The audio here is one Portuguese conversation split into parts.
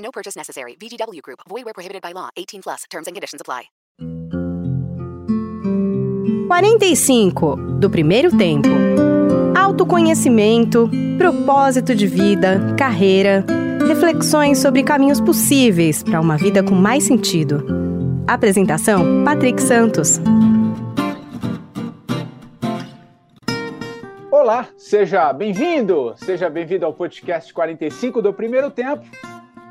No purchase necessary. VGW Group. Void where prohibited by law. 18 plus. Terms and conditions apply. 45 do primeiro tempo. Autoconhecimento, propósito de vida, carreira, reflexões sobre caminhos possíveis para uma vida com mais sentido. Apresentação: Patrick Santos. Olá, seja bem-vindo, seja bem-vindo ao podcast 45 do primeiro tempo.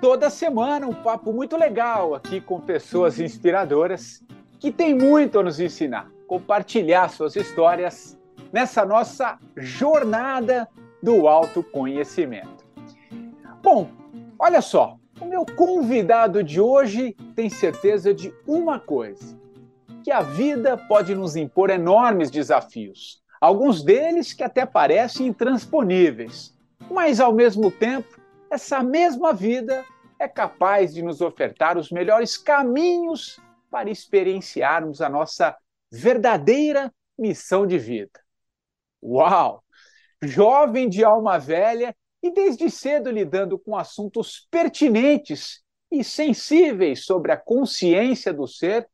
Toda semana um papo muito legal aqui com pessoas inspiradoras que têm muito a nos ensinar, compartilhar suas histórias nessa nossa jornada do autoconhecimento. Bom, olha só, o meu convidado de hoje tem certeza de uma coisa: que a vida pode nos impor enormes desafios, alguns deles que até parecem intransponíveis, mas ao mesmo tempo essa mesma vida é capaz de nos ofertar os melhores caminhos para experienciarmos a nossa verdadeira missão de vida. Uau! Jovem de alma velha e desde cedo lidando com assuntos pertinentes e sensíveis sobre a consciência do ser,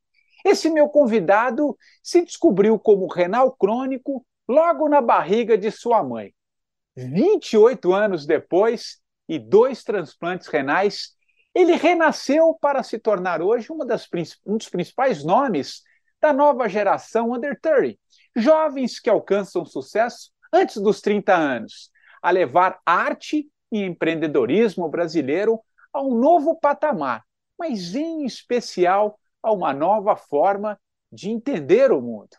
esse meu convidado se descobriu como renal crônico logo na barriga de sua mãe. 28 anos depois, e dois transplantes renais, ele renasceu para se tornar hoje das, um dos principais nomes da nova geração Under 30, jovens que alcançam sucesso antes dos 30 anos, a levar arte e empreendedorismo brasileiro a um novo patamar, mas em especial a uma nova forma de entender o mundo.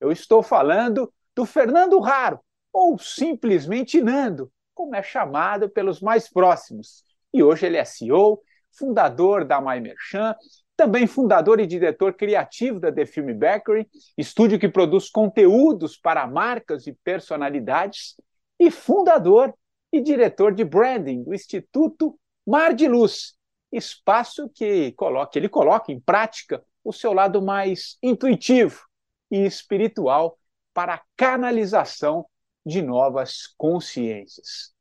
Eu estou falando do Fernando Raro, ou simplesmente Nando, como é chamado pelos mais próximos. E hoje ele é CEO, fundador da My Merchan, também fundador e diretor criativo da The Film Bakery, estúdio que produz conteúdos para marcas e personalidades, e fundador e diretor de branding do Instituto Mar de Luz, espaço que coloca, ele coloca em prática o seu lado mais intuitivo e espiritual para a canalização de novas consciências.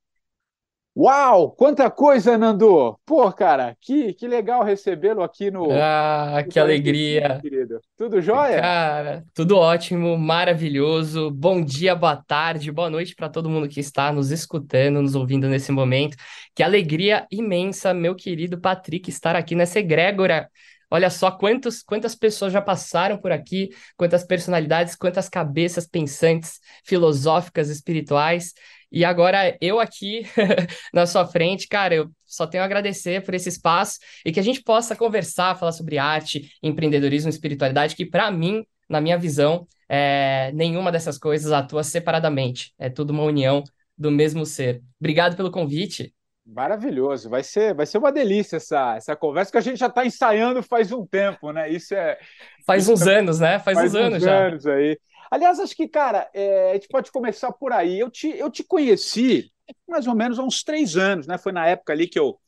Uau, quanta coisa, Nando! Pô, cara, que, que legal recebê-lo aqui no. Ah, no que alegria! Querido. Tudo jóia? Cara, tudo ótimo, maravilhoso. Bom dia, boa tarde, boa noite para todo mundo que está nos escutando, nos ouvindo nesse momento. Que alegria imensa, meu querido Patrick, estar aqui nessa egrégora. Olha só quantos, quantas pessoas já passaram por aqui, quantas personalidades, quantas cabeças pensantes, filosóficas, espirituais. E agora eu aqui na sua frente, cara, eu só tenho a agradecer por esse espaço e que a gente possa conversar, falar sobre arte, empreendedorismo, espiritualidade, que para mim, na minha visão, é, nenhuma dessas coisas atua separadamente. É tudo uma união do mesmo ser. Obrigado pelo convite. Maravilhoso, vai ser, vai ser uma delícia essa, essa conversa que a gente já está ensaiando faz um tempo, né? Isso é. Faz isso uns é, anos, né? Faz, faz uns, uns anos já. anos aí. Aliás, acho que, cara, é, a gente pode começar por aí. Eu te, eu te conheci mais ou menos há uns três anos, né? Foi na época ali que eu,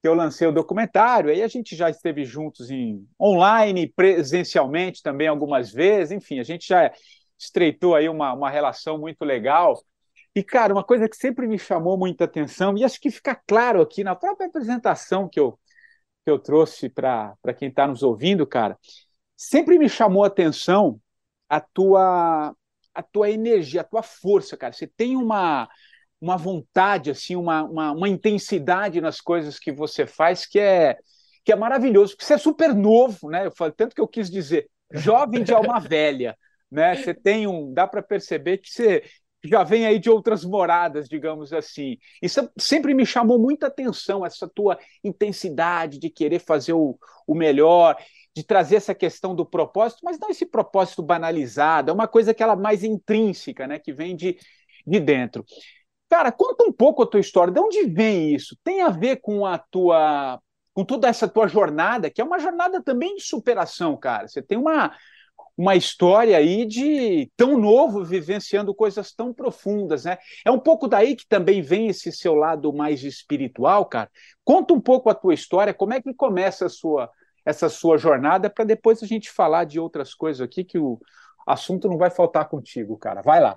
que eu lancei o documentário, aí a gente já esteve juntos em online, presencialmente também algumas vezes, enfim, a gente já estreitou aí uma, uma relação muito legal. E, cara, uma coisa que sempre me chamou muita atenção, e acho que fica claro aqui na própria apresentação que eu, que eu trouxe para quem está nos ouvindo, cara, sempre me chamou a atenção a tua, a tua energia, a tua força, cara. Você tem uma, uma vontade, assim, uma, uma, uma intensidade nas coisas que você faz que é, que é maravilhoso, porque você é super novo, né? Eu falo, tanto que eu quis dizer, jovem de alma velha, né? Você tem um, dá para perceber que você já vem aí de outras moradas, digamos assim. Isso sempre me chamou muita atenção, essa tua intensidade de querer fazer o, o melhor, de trazer essa questão do propósito, mas não esse propósito banalizado, é uma coisa que ela mais intrínseca, né, que vem de, de dentro. Cara, conta um pouco a tua história, de onde vem isso? Tem a ver com a tua com toda essa tua jornada, que é uma jornada também de superação, cara. Você tem uma, uma história aí de tão novo, vivenciando coisas tão profundas, né? É um pouco daí que também vem esse seu lado mais espiritual, cara. Conta um pouco a tua história, como é que começa a sua, essa sua jornada, para depois a gente falar de outras coisas aqui que o assunto não vai faltar contigo, cara. Vai lá.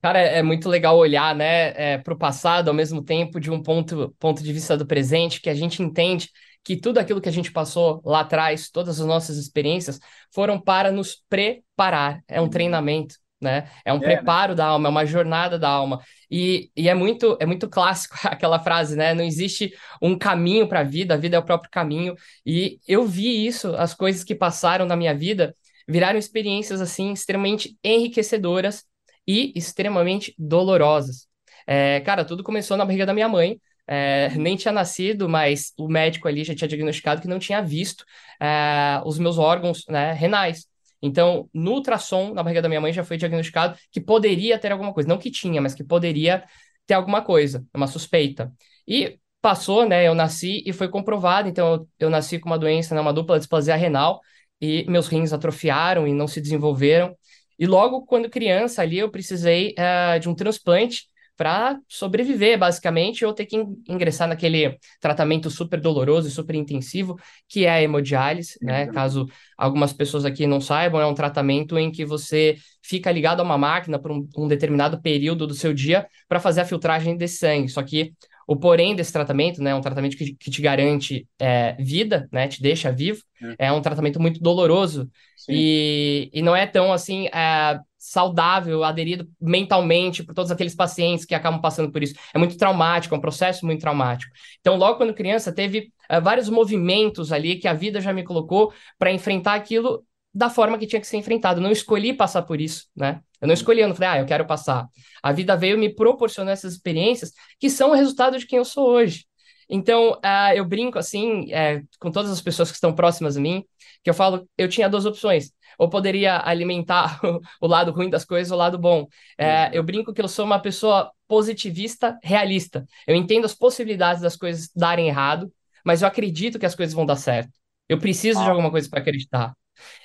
Cara, é, é muito legal olhar, né, é, para o passado ao mesmo tempo de um ponto, ponto de vista do presente, que a gente entende que tudo aquilo que a gente passou lá atrás, todas as nossas experiências, foram para nos preparar. É um treinamento, né? É um é, né? preparo né? da alma, é uma jornada da alma. E, e é muito é muito clássico aquela frase, né? Não existe um caminho para a vida, a vida é o próprio caminho. E eu vi isso, as coisas que passaram na minha vida viraram experiências assim extremamente enriquecedoras e extremamente dolorosas. É, cara, tudo começou na barriga da minha mãe. É, nem tinha nascido, mas o médico ali já tinha diagnosticado que não tinha visto é, os meus órgãos né, renais. Então, no ultrassom na barriga da minha mãe já foi diagnosticado que poderia ter alguma coisa. Não que tinha, mas que poderia ter alguma coisa, uma suspeita. E passou, né? Eu nasci e foi comprovado. Então, eu, eu nasci com uma doença, né, uma dupla displasia renal, e meus rins atrofiaram e não se desenvolveram. E logo quando criança ali eu precisei uh, de um transplante para sobreviver, basicamente, ou ter que ingressar naquele tratamento super doloroso e super intensivo, que é a hemodiálise, né? Uhum. Caso algumas pessoas aqui não saibam, é um tratamento em que você fica ligado a uma máquina por um, um determinado período do seu dia para fazer a filtragem de sangue. Só que o porém desse tratamento, né, é um tratamento que, que te garante é, vida, né, te deixa vivo, é, é um tratamento muito doloroso e, e não é tão assim é, saudável, aderido mentalmente por todos aqueles pacientes que acabam passando por isso. É muito traumático, é um processo muito traumático. Então, logo quando criança, teve é, vários movimentos ali que a vida já me colocou para enfrentar aquilo da forma que tinha que ser enfrentado. Eu não escolhi passar por isso, né? Eu não escolhi, eu não falei, ah, eu quero passar. A vida veio me proporcionar essas experiências que são o resultado de quem eu sou hoje. Então, uh, eu brinco assim, é, com todas as pessoas que estão próximas a mim, que eu falo, eu tinha duas opções. Ou poderia alimentar o lado ruim das coisas ou o lado bom. É, eu brinco que eu sou uma pessoa positivista, realista. Eu entendo as possibilidades das coisas darem errado, mas eu acredito que as coisas vão dar certo. Eu preciso ah. de alguma coisa para acreditar.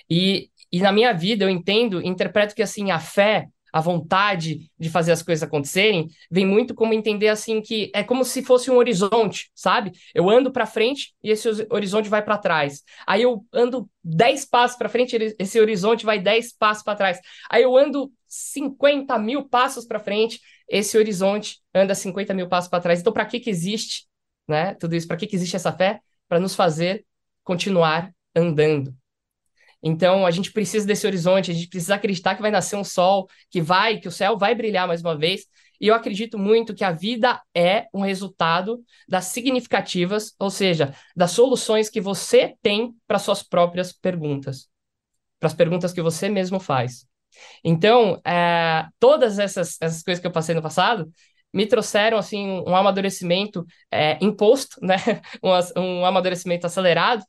E, e na minha vida eu entendo, interpreto que assim a fé, a vontade de fazer as coisas acontecerem, vem muito como entender assim que é como se fosse um horizonte, sabe? Eu ando para frente e esse horizonte vai para trás. Aí eu ando 10 passos para frente, esse horizonte vai 10 passos para trás. Aí eu ando 50 mil passos para frente, esse horizonte anda 50 mil passos para trás. Então, para que que existe, né? Tudo isso, para que que existe essa fé? Para nos fazer continuar andando. Então, a gente precisa desse horizonte, a gente precisa acreditar que vai nascer um sol, que vai, que o céu vai brilhar mais uma vez. E eu acredito muito que a vida é um resultado das significativas, ou seja, das soluções que você tem para suas próprias perguntas, para as perguntas que você mesmo faz. Então, é, todas essas, essas coisas que eu passei no passado me trouxeram assim um amadurecimento é, imposto, né? um, um amadurecimento acelerado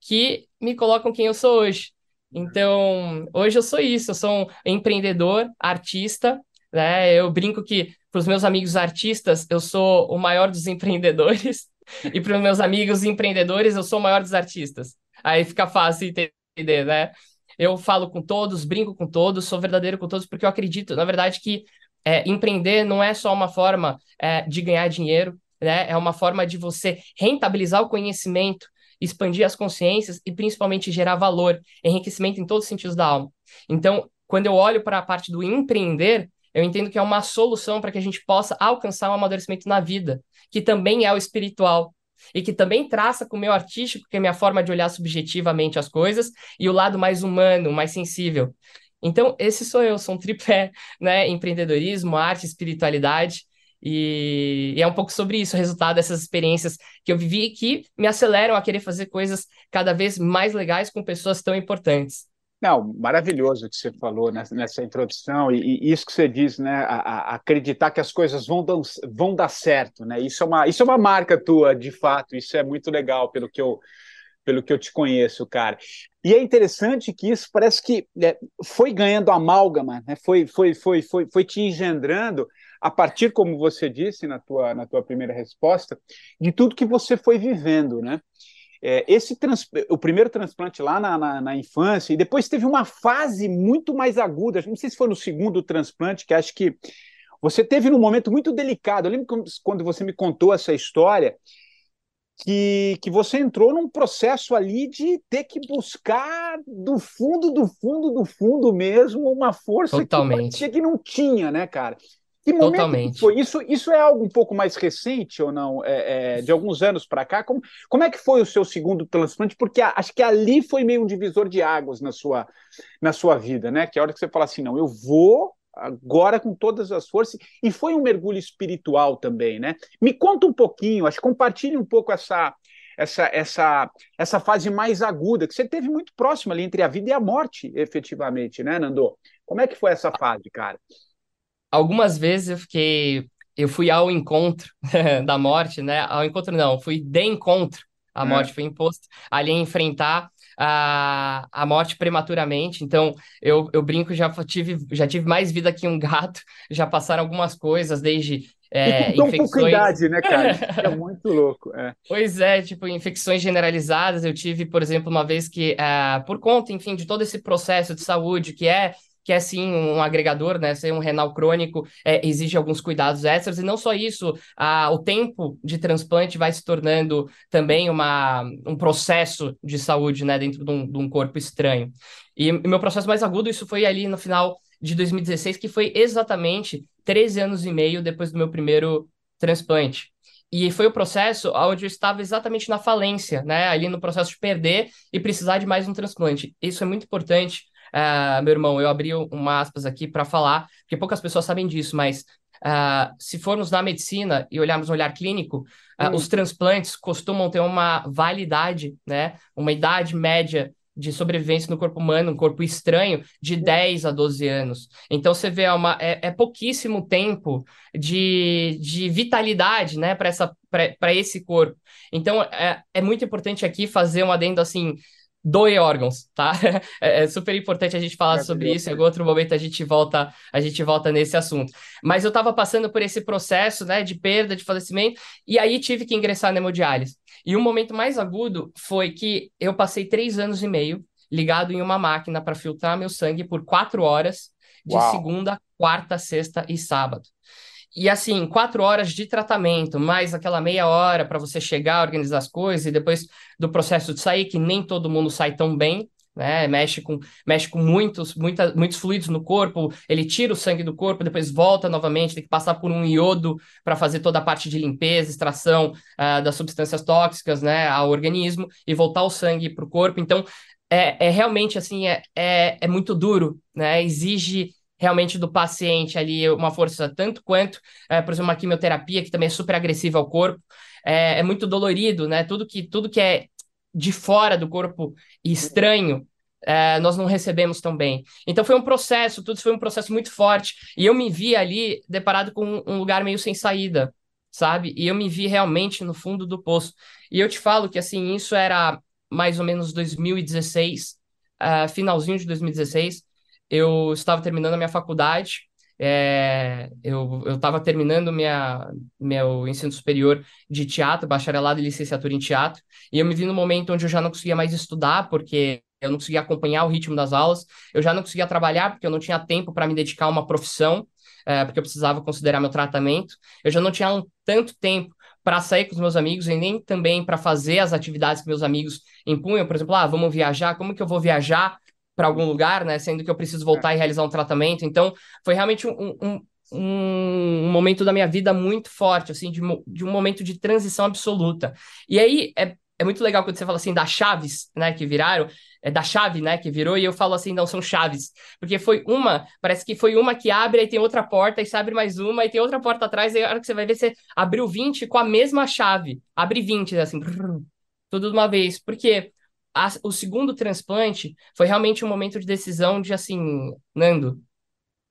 que me colocam quem eu sou hoje. Então, hoje eu sou isso, eu sou um empreendedor, artista, né? Eu brinco que para os meus amigos artistas, eu sou o maior dos empreendedores, e para os meus amigos empreendedores, eu sou o maior dos artistas. Aí fica fácil entender, né? Eu falo com todos, brinco com todos, sou verdadeiro com todos, porque eu acredito, na verdade, que é, empreender não é só uma forma é, de ganhar dinheiro, né? É uma forma de você rentabilizar o conhecimento, expandir as consciências e principalmente gerar valor, enriquecimento em todos os sentidos da alma. Então, quando eu olho para a parte do empreender, eu entendo que é uma solução para que a gente possa alcançar um amadurecimento na vida, que também é o espiritual, e que também traça com o meu artístico, que é a minha forma de olhar subjetivamente as coisas, e o lado mais humano, mais sensível. Então, esse sou eu, sou um tripé, né? Empreendedorismo, arte, espiritualidade. E, e, é um pouco sobre isso, o resultado dessas experiências que eu vivi que me aceleram a querer fazer coisas cada vez mais legais com pessoas tão importantes. Não, maravilhoso o que você falou nessa, nessa introdução e, e, isso que você diz, né? A, a acreditar que as coisas vão, dar, vão dar certo, né? Isso é, uma, isso é uma marca tua, de fato, isso é muito legal pelo que eu, pelo que eu te conheço, cara. E é interessante que isso parece que é, foi ganhando amálgama, né? foi, foi, foi, foi, foi te engendrando a partir, como você disse na tua, na tua primeira resposta, de tudo que você foi vivendo, né? É, esse trans, o primeiro transplante lá na, na, na, infância, e depois teve uma fase muito mais aguda, não sei se foi no segundo transplante, que acho que você teve num momento muito delicado. Eu lembro quando você me contou essa história, que, que você entrou num processo ali de ter que buscar do fundo, do fundo, do fundo mesmo, uma força Totalmente. que que não tinha, né, cara? Que momento Totalmente. foi? Isso, isso é algo um pouco mais recente ou não? É, é, de alguns anos para cá? Como, como é que foi o seu segundo transplante? Porque a, acho que ali foi meio um divisor de águas na sua, na sua vida, né? Que é a hora que você fala assim, não, eu vou agora com todas as forças, e foi um mergulho espiritual também, né? Me conta um pouquinho, acho compartilhe um pouco essa, essa, essa, essa fase mais aguda, que você teve muito próximo ali entre a vida e a morte, efetivamente, né, Nando? Como é que foi essa fase, cara? Algumas vezes eu fiquei. Eu fui ao encontro da morte, né? Ao encontro não, fui de encontro. A é. morte foi imposta ali enfrentar a, a morte prematuramente. Então, eu, eu brinco, já tive, já tive mais vida que um gato, já passaram algumas coisas, desde é, e com infecções... pouca idade, né, cara? é muito louco. É. Pois é, tipo, infecções generalizadas. Eu tive, por exemplo, uma vez que, uh, por conta, enfim, de todo esse processo de saúde que é que é sim um agregador, né? Ser um renal crônico é, exige alguns cuidados extras, e não só isso, a, o tempo de transplante vai se tornando também uma, um processo de saúde, né? Dentro de um, de um corpo estranho. E o meu processo mais agudo, isso foi ali no final de 2016, que foi exatamente 13 anos e meio depois do meu primeiro transplante. E foi o processo onde eu estava exatamente na falência, né? Ali no processo de perder e precisar de mais um transplante. Isso é muito importante uh, meu irmão, eu abri uma aspas aqui para falar, porque poucas pessoas sabem disso, mas uh, se formos na medicina e olharmos no olhar clínico, uh, os transplantes costumam ter uma validade, né, uma idade média de sobrevivência no corpo humano, um corpo estranho, de 10 a 12 anos. Então você vê, é, uma, é, é pouquíssimo tempo de, de vitalidade né, para esse corpo. Então é, é muito importante aqui fazer um adendo assim doe órgãos, tá? É, é, super importante a gente falar é, sobre isso. Em algum outro momento a gente volta, a gente volta nesse assunto. Mas eu estava passando por esse processo, né, de perda, de falecimento, e aí tive que ingressar na hemodiálise. E o momento mais agudo foi que eu passei três anos e meio ligado em uma máquina para filtrar meu sangue por quatro horas, de Uau. segunda, quarta, sexta e sábado. E assim, quatro horas de tratamento, mais aquela meia hora para você chegar, organizar as coisas, e depois do processo de sair, que nem todo mundo sai tão bem, né? Mexe com, mexe com muitos, muita, muitos fluidos no corpo, ele tira o sangue do corpo, depois volta novamente, tem que passar por um iodo para fazer toda a parte de limpeza, extração uh, das substâncias tóxicas, né, ao organismo, e voltar o sangue para o corpo. Então, é, é realmente assim, é, é, é muito duro, né? Exige realmente do paciente ali uma força tanto quanto, é, por exemplo, uma quimioterapia, que também é super agressiva ao corpo, é, é, muito dolorido, né? Tudo que, tudo que é de fora do corpo estranho, é, nós não recebemos tão bem. Então foi um processo, tudo foi um processo muito forte, e eu me vi ali deparado com um lugar meio sem saída, sabe? E eu me vi realmente no fundo do poço. E eu te falo que, assim, isso era mais ou menos 2016, uh, finalzinho de 2016, eu estava terminando a minha faculdade, é, eu estava terminando minha, meu ensino superior de teatro, bacharelado e licenciatura em teatro, e eu me vi no momento onde eu já não conseguia mais estudar, porque eu não conseguia acompanhar o ritmo das aulas, eu já não conseguia trabalhar, porque eu não tinha tempo para me dedicar a uma profissão, é, porque eu precisava considerar meu tratamento, eu já não tinha um, tanto tempo para sair com os meus amigos e nem também para fazer as atividades que meus amigos impunham, por exemplo, ah, vamos viajar, como que eu vou viajar para algum lugar, né? Sendo que eu preciso voltar e realizar um tratamento. Então, foi realmente um, um, um momento da minha vida muito forte, assim, de, de um momento de transição absoluta. E aí é, é muito legal quando você fala assim das chaves, né, que viraram, é da chave, né, que virou, e eu falo assim, não, são chaves. Porque foi uma, parece que foi uma que abre, aí tem outra porta, e você abre mais uma, e tem outra porta atrás, e a hora que você vai ver, você abriu 20 com a mesma chave. Abre 20, assim, tudo de uma vez. Porque a, o segundo transplante foi realmente um momento de decisão de assim, Nando,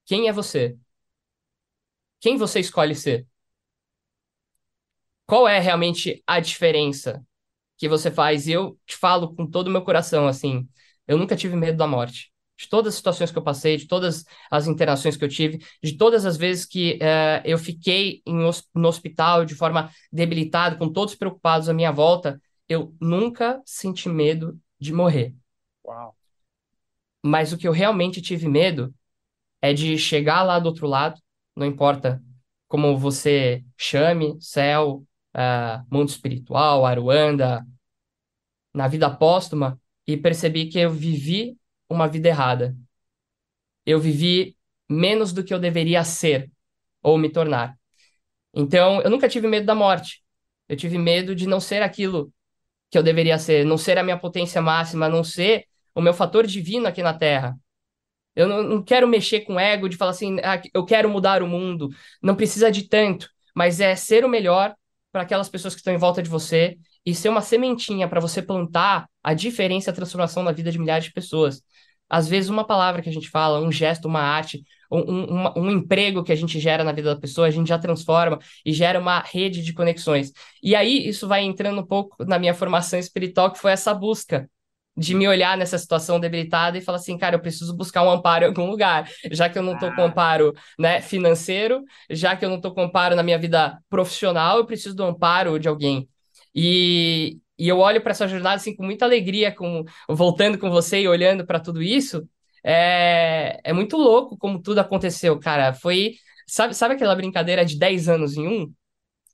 quem é você? Quem você escolhe ser? Qual é realmente a diferença que você faz? E eu te falo com todo o meu coração, assim, eu nunca tive medo da morte. de todas as situações que eu passei, de todas as interações que eu tive, de todas as vezes que uh, eu fiquei em, no hospital de forma debilitada, com todos preocupados à minha volta, eu nunca senti medo de morrer. Uau. Mas o que eu realmente tive medo é de chegar lá do outro lado, não importa como você chame, céu, uh, mundo espiritual, Aruanda, na vida póstuma, e percebi que eu vivi uma vida errada. Eu vivi menos do que eu deveria ser ou me tornar. Então, eu nunca tive medo da morte. Eu tive medo de não ser aquilo que eu deveria ser, não ser a minha potência máxima, não ser o meu fator divino aqui na Terra. Eu não, não quero mexer com ego de falar assim, ah, eu quero mudar o mundo. Não precisa de tanto, mas é ser o melhor para aquelas pessoas que estão em volta de você e ser uma sementinha para você plantar a diferença e a transformação na vida de milhares de pessoas. Às vezes, uma palavra que a gente fala, um gesto, uma arte, um, um, um, emprego que a gente gera na vida da pessoa, a gente já transforma e gera uma rede de conexões. E aí, isso vai entrando um pouco na minha formação espiritual, que foi essa busca de me olhar nessa situação debilitada e falar assim, cara, eu preciso buscar um amparo em algum lugar, já que eu não estou com ah. amparo, né, financeiro, já que eu não estou com amparo na minha vida profissional, eu preciso do amparo de alguém. E, e eu olho para essa jornada assim com muita alegria, com voltando com você e olhando para tudo isso. É, é muito louco como tudo aconteceu, cara. Foi, sabe, sabe aquela brincadeira de 10 anos em um?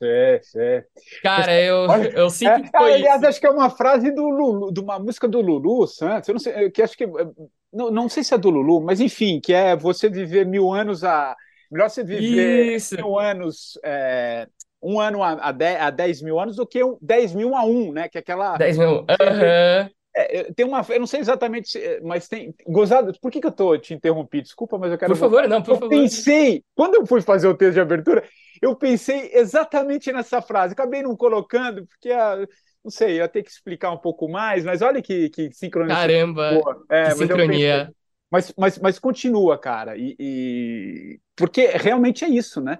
É, é. Cara, eu, eu sinto é, que foi Aliás, isso. acho que é uma frase do Lulu, de uma música do Lulu Santos. Eu não sei, que acho que não, não sei se é do Lulu, mas enfim, que é você viver mil anos a melhor você viver isso. mil anos é, um ano a, a, 10, a 10 mil anos do que um, 10 mil a um, né? Que é aquela. 10 mil. Uhum. É, tem uma, eu não sei exatamente, mas tem. Gozado, por que, que eu tô te interrompi? Desculpa, mas eu quero. Por favor, não, por eu favor. pensei, quando eu fui fazer o texto de abertura, eu pensei exatamente nessa frase. Acabei não colocando, porque a, não sei, eu ia ter que explicar um pouco mais, mas olha que, que sincronia. Caramba, é, que sincronia. Mas, mas, mas continua, cara, e, e, porque realmente é isso, né?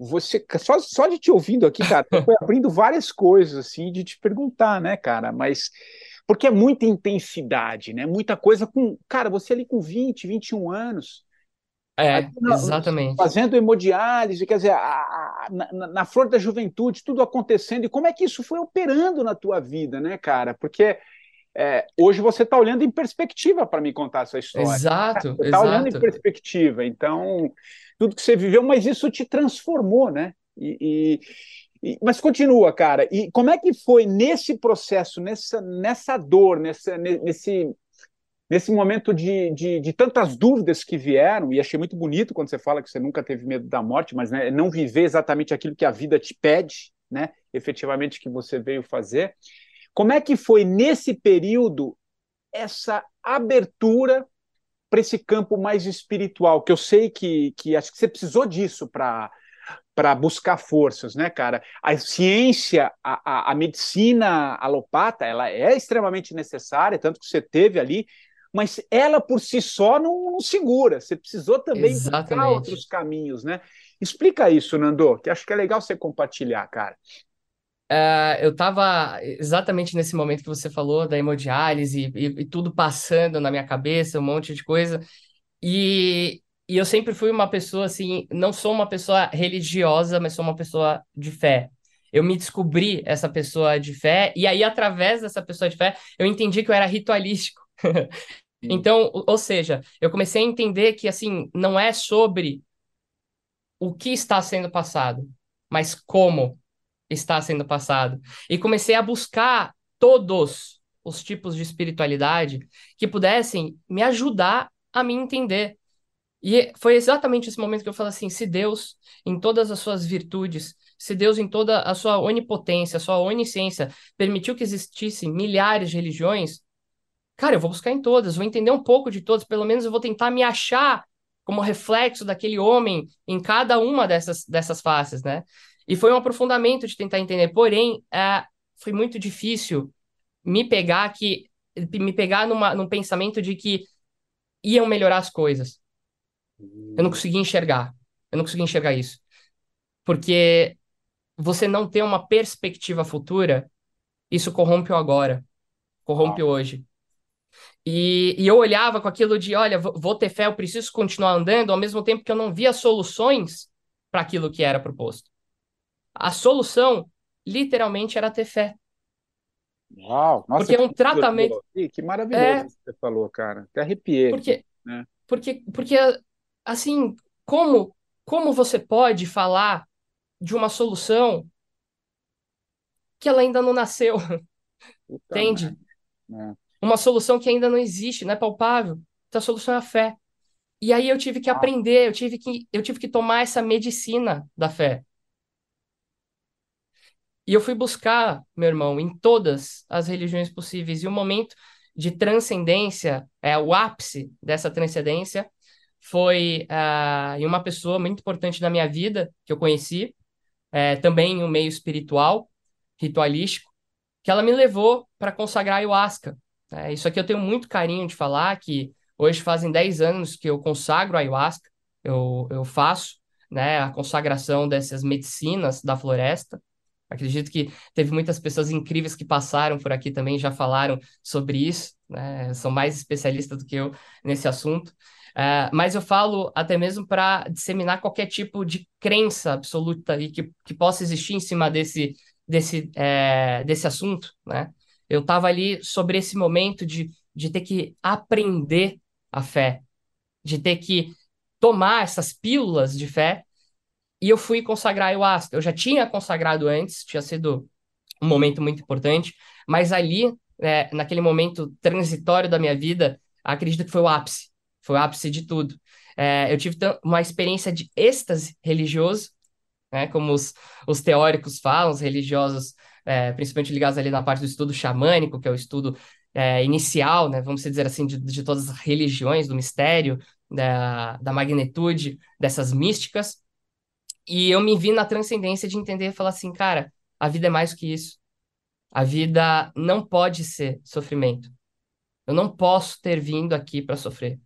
Você só, só de te ouvindo aqui, cara, foi abrindo várias coisas assim de te perguntar, né, cara? Mas porque é muita intensidade, né? Muita coisa com, cara, você ali com 20, 21 anos, é, exatamente. Fazendo hemodiálise, quer dizer, a, a, na, na, flor da juventude, tudo acontecendo. E como é que isso foi operando na tua vida, né, cara? Porque é, hoje você está olhando em perspectiva para me contar essa história. Exato, Você está olhando em perspectiva. Então, tudo que você viveu, mas isso te transformou, né? E, e, e, mas continua, cara. E como é que foi nesse processo, nessa, nessa dor, nessa, nesse nesse momento de, de, de, tantas dúvidas que vieram, e achei muito bonito quando você fala que você nunca teve medo da morte, mas né, não viver exatamente aquilo que a vida te pede, né, efetivamente que você veio fazer. Como é que foi nesse período essa abertura para esse campo mais espiritual? Que eu sei que, que acho que você precisou disso para para buscar forças, né, cara? A ciência, a, a, a medicina alopata, ela é extremamente necessária, tanto que você teve ali mas ela por si só não, não segura. Você precisou também Exatamente. buscar outros caminhos, né? Explica isso, Nando, que acho que é legal você compartilhar, cara. Uh, eu estava exatamente nesse momento que você falou da hemodiálise e, e, tudo passando na minha cabeça, um monte de coisa. E, e eu sempre fui uma pessoa assim, não sou uma pessoa religiosa, mas sou uma pessoa de fé. Eu me descobri essa pessoa de fé, e aí, através dessa pessoa de fé, eu entendi que eu era ritualístico. Então, ou seja, eu comecei a entender que assim, não é sobre o que está sendo passado, mas como está sendo passado. E comecei a buscar todos os tipos de espiritualidade que pudessem me ajudar a me entender. E foi exatamente esse momento que eu falei assim: se Deus, em todas as suas virtudes, se Deus, em toda a sua onipotência, a sua onisciência, permitiu que existissem milhares de religiões, Cara, eu vou buscar em todas, vou entender um pouco de todas, pelo menos eu vou tentar me achar como reflexo daquele homem em cada uma dessas, dessas faces, né? E foi um aprofundamento de tentar entender. Porém, é, foi muito difícil me pegar que me pegar numa, num pensamento de que iam melhorar as coisas. Eu não conseguia enxergar. Eu não conseguia enxergar isso. Porque você não ter uma perspectiva futura, isso corrompe o agora, corrompe o hoje. E, e eu olhava com aquilo de, olha, vou ter fé, eu preciso continuar andando, ao mesmo tempo que eu não via soluções para aquilo que era proposto. A solução, literalmente, era ter fé. Uau, nossa, porque é um tratamento. Que, maravilhoso é... que você falou, cara. Até arrepiei. Porque, né? porque, porque assim, como, como você pode falar de uma solução que ela ainda não nasceu? Puta Entende? É. Uma solução que ainda não existe, não é palpável. Então a solução é a fé. E aí eu tive que ah. aprender, eu tive que, eu tive que tomar essa medicina da fé. E eu fui buscar, meu irmão, em todas as religiões possíveis. E o momento de transcendência, é o ápice dessa transcendência, foi uh, em uma pessoa muito importante na minha vida, que eu conheci, é, também em um meio espiritual, ritualístico, que ela me levou para consagrar ayahuasca. É, isso aqui eu tenho muito carinho de falar, que hoje fazem 10 anos que eu consagro ayahuasca, eu, eu faço né, a consagração dessas medicinas da floresta. Acredito que teve muitas pessoas incríveis que passaram por aqui também, já falaram sobre isso, né? são mais especialistas do que eu nesse assunto. Uh, mas eu falo até mesmo para disseminar qualquer tipo de crença absoluta e que, que possa existir em cima desse, desse, é, desse assunto, né? Eu estava ali sobre esse momento de, de ter que aprender a fé, de ter que tomar essas pílulas de fé e eu fui consagrar ayahuasca. Eu já tinha consagrado antes, tinha sido um momento muito importante, mas ali, é, naquele momento transitório da minha vida, acredito que foi o ápice, foi o ápice de tudo. É, eu tive uma experiência de êxtase religioso, né, como os, os teóricos falam, os religiosos, é, principalmente ligados ali na parte do estudo xamânico, que é o estudo é, inicial, né, vamos dizer assim, de, de todas as religiões, do mistério, da, da magnitude dessas místicas. E eu me vi na transcendência de entender e falar assim, cara, a vida é mais que isso. A vida não pode ser sofrimento. Eu não posso ter vindo aqui para sofrer.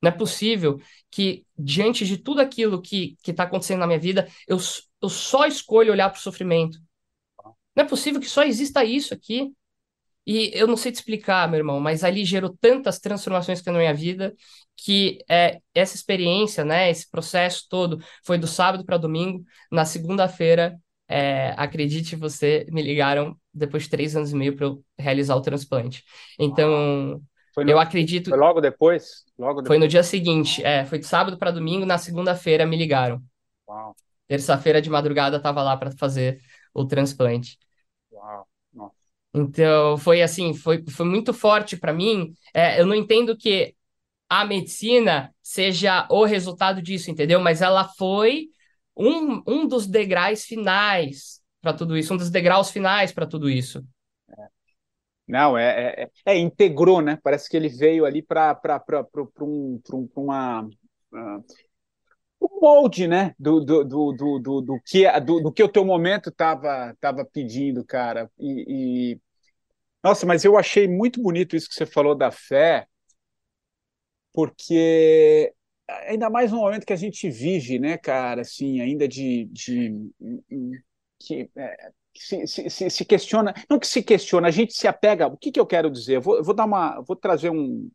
Não é possível que, diante de tudo aquilo que está acontecendo na minha vida, eu, eu só escolho olhar para o sofrimento. Não é possível que só exista isso aqui. E eu não sei te explicar, meu irmão, mas ali gerou tantas transformações na minha vida que é, essa experiência, né, esse processo todo foi do sábado para domingo. Na segunda-feira, é, acredite você, me ligaram depois de três anos e meio para eu realizar o transplante. Então, no, eu acredito. Foi logo depois? Logo depois? Foi no dia seguinte, é, foi de sábado para domingo, na segunda-feira me ligaram. Terça-feira de madrugada estava lá para fazer o transplante. Então, foi assim, foi, foi muito forte para mim. É, eu não entendo que a medicina seja o resultado disso, entendeu? Mas ela foi um, um dos degraus finais para tudo isso, um dos degraus finais para tudo isso. Não, é, é, é, integrou, né? Parece que ele veio ali para um, um, uma. Uh, um molde, né? Do, do, do, do, do, do que, do, do, que o teu momento estava tava pedindo, cara. E, e, Nossa, mas eu achei muito bonito isso que você falou da fé, porque ainda mais no momento que a gente vive, né, cara, assim, ainda de, de que é, se, se, se, questiona, não que se questiona, a gente se apega. O que, que eu quero dizer? Eu vou, vou dar uma, vou trazer um,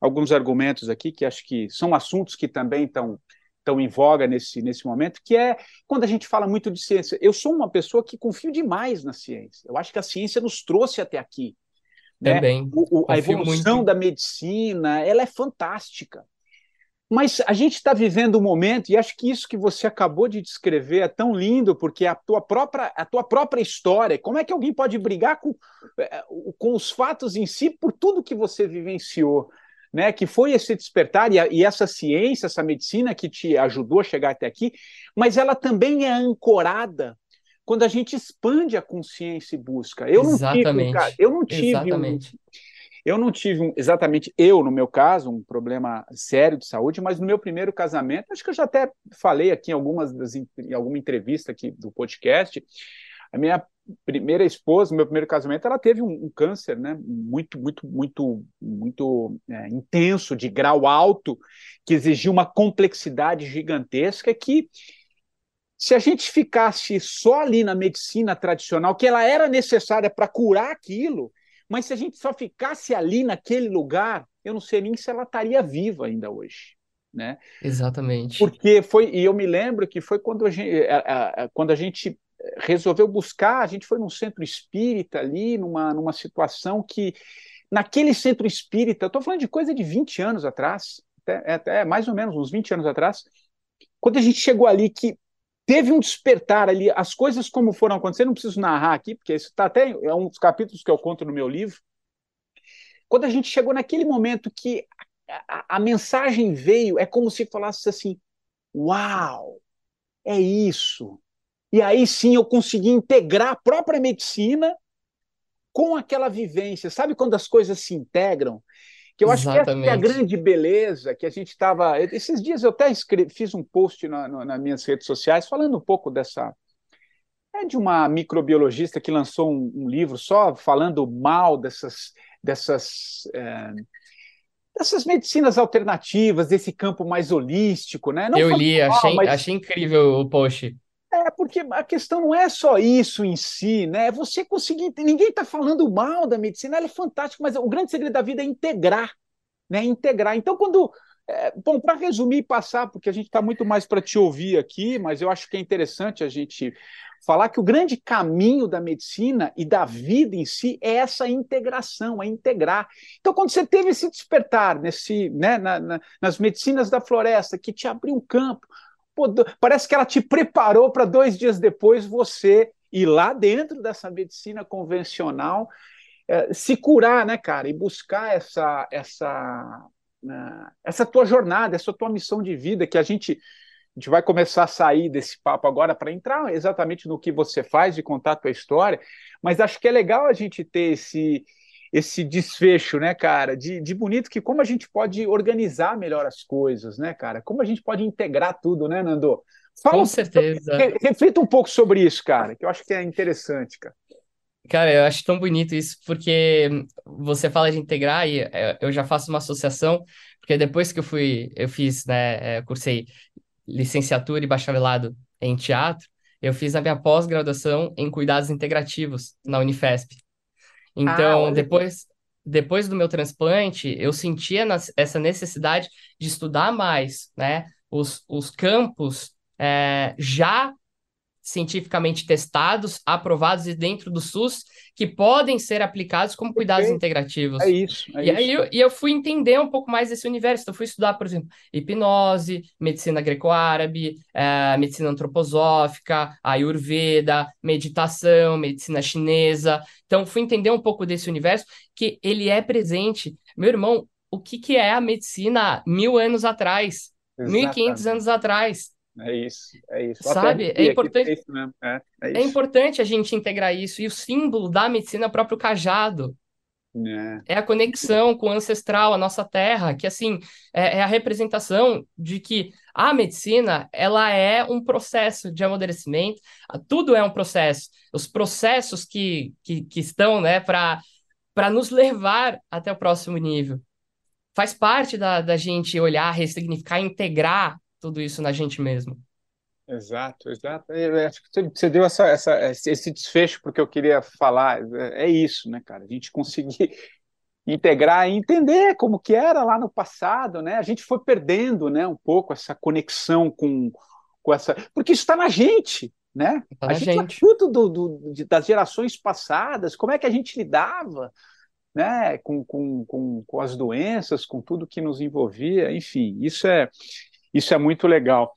alguns argumentos aqui que acho que são assuntos que também estão estão em voga nesse, nesse momento, que é quando a gente fala muito de ciência. Eu sou uma pessoa que confio demais na ciência. Eu acho que a ciência nos trouxe até aqui. Né? Também. O, o, a evolução muito. da medicina, ela é fantástica. Mas a gente está vivendo um momento, e acho que isso que você acabou de descrever é tão lindo, porque a tua própria, a tua própria história, como é que alguém pode brigar com, eh, com os fatos em si por tudo que você vivenciou? Né, que foi esse despertar e, a, e, essa ciência, essa medicina que te ajudou a chegar até aqui, mas ela também é ancorada quando a gente expande a consciência e busca. Eu Exatamente. não tive, cara, eu não tive Exatamente. Um, eu não tive um, exatamente, eu, no meu caso, um problema sério de saúde, mas no meu primeiro casamento, acho que eu já até falei aqui em algumas das, em alguma entrevista aqui do podcast, a minha primeira esposa, meu primeiro casamento, ela teve um, um câncer, né, muito, muito, muito, muito é, intenso, de grau alto, que exigiu uma complexidade gigantesca que se a gente ficasse só ali na medicina tradicional, que ela era necessária para curar aquilo, Mas se a gente só ficasse ali naquele lugar, eu não sei nem se ela estaria viva ainda hoje. Né? Exatamente. Porque foi, e eu me lembro que foi quando a gente, a, a, quando a gente resolveu buscar, a gente foi num centro espírita ali, numa, numa situação que, naquele centro espírita, estou falando de coisa de 20 anos atrás, até, até mais ou menos uns 20 anos atrás, quando a gente chegou ali, que teve um despertar ali, as coisas como foram acontecendo, não preciso narrar aqui, porque isso está até é um dos capítulos que eu conto no meu livro. Quando a gente chegou naquele momento que a, a mensagem veio, é como se falasse assim: Uau, é isso. E aí sim eu consegui integrar a própria medicina com aquela vivência. Sabe quando as coisas se integram? Que eu acho Exatamente. que essa é a grande beleza que a gente estava. Esses dias eu até escrevi, fiz um post na, na, nas minhas redes sociais falando um pouco dessa. É de uma microbiologista que lançou um, um livro só falando mal dessas, dessas é, dessas medicinas alternativas, desse campo mais holístico, né? Não eu li, mal, achei, mas... achei incrível o post. É, porque a questão não é só isso em si, né? É você conseguir. Ninguém está falando mal da medicina, ela é fantástica, mas o grande segredo da vida é integrar, né? Integrar. Então, quando. É, bom, para resumir e passar, porque a gente está muito mais para te ouvir aqui, mas eu acho que é interessante a gente falar que o grande caminho da medicina e da vida em si é essa integração, é integrar. Então, quando você teve esse despertar nesse, né, na, na, nas medicinas da floresta, que te abriu um campo, pô, parece que ela te preparou para dois dias depois você ir lá dentro dessa medicina convencional é, se curar, né, cara, e buscar essa essa né, essa tua jornada, essa tua missão de vida que a gente a gente vai começar a sair desse papo agora para entrar exatamente no que você faz e contar a tua história, mas acho que é legal a gente ter esse, esse desfecho, né, cara, de, de bonito que como a gente pode organizar melhor as coisas, né, cara? Como a gente pode integrar tudo, né, Nando? Fala, Com certeza. Reflita um pouco sobre isso, cara, que eu acho que é interessante, cara. Cara, eu acho tão bonito isso, porque você fala de integrar e é, eu já faço uma associação, porque depois que eu fui, eu fiz, né, é, cursei licenciatura e bacharelado em teatro, eu fiz a minha pós-graduação em cuidados integrativos na Unifesp. Então, ah, depois, depois do meu transplante, eu sentia essa necessidade de estudar mais, né? Os, os campos é, já cientificamente testados, aprovados e dentro do SUS, que podem ser aplicados como cuidados integrativos. É isso. É e isso. aí eu, e eu fui entender um pouco mais desse universo. Então, eu fui estudar, por exemplo, hipnose, medicina greco-árabe, é, medicina antroposófica, ayurveda, meditação, medicina chinesa. Então, fui entender um pouco desse universo, que ele é presente. Meu irmão, o que, que é a medicina mil anos atrás? Exatamente. 1500 anos atrás. É isso, é isso. Sabe? É importante, é, é, é, é, importante a gente integrar isso. E o símbolo da medicina é o próprio cajado. É. é a conexão com o ancestral, a nossa terra, que assim é, é, a representação de que a medicina ela é um processo de amadurecimento, tudo é um processo. Os processos que, que, que estão né, para nos levar até o próximo nível. Faz parte da, da gente olhar, ressignificar, integrar tudo isso na gente mesmo. Exato, exato. Eu acho que você deu essa, essa, esse desfecho porque eu queria falar. É isso, né, cara? A gente conseguir integrar e entender como que era lá no passado, né? A gente foi perdendo, né, um pouco essa conexão com, com essa, porque isso está na gente, né? Tá a gente, é gente. é fruto do, do, das gerações passadas. Como é que a gente lidava, né, com, com, com, com as doenças, com tudo que nos envolvia, enfim, isso é isso é muito legal.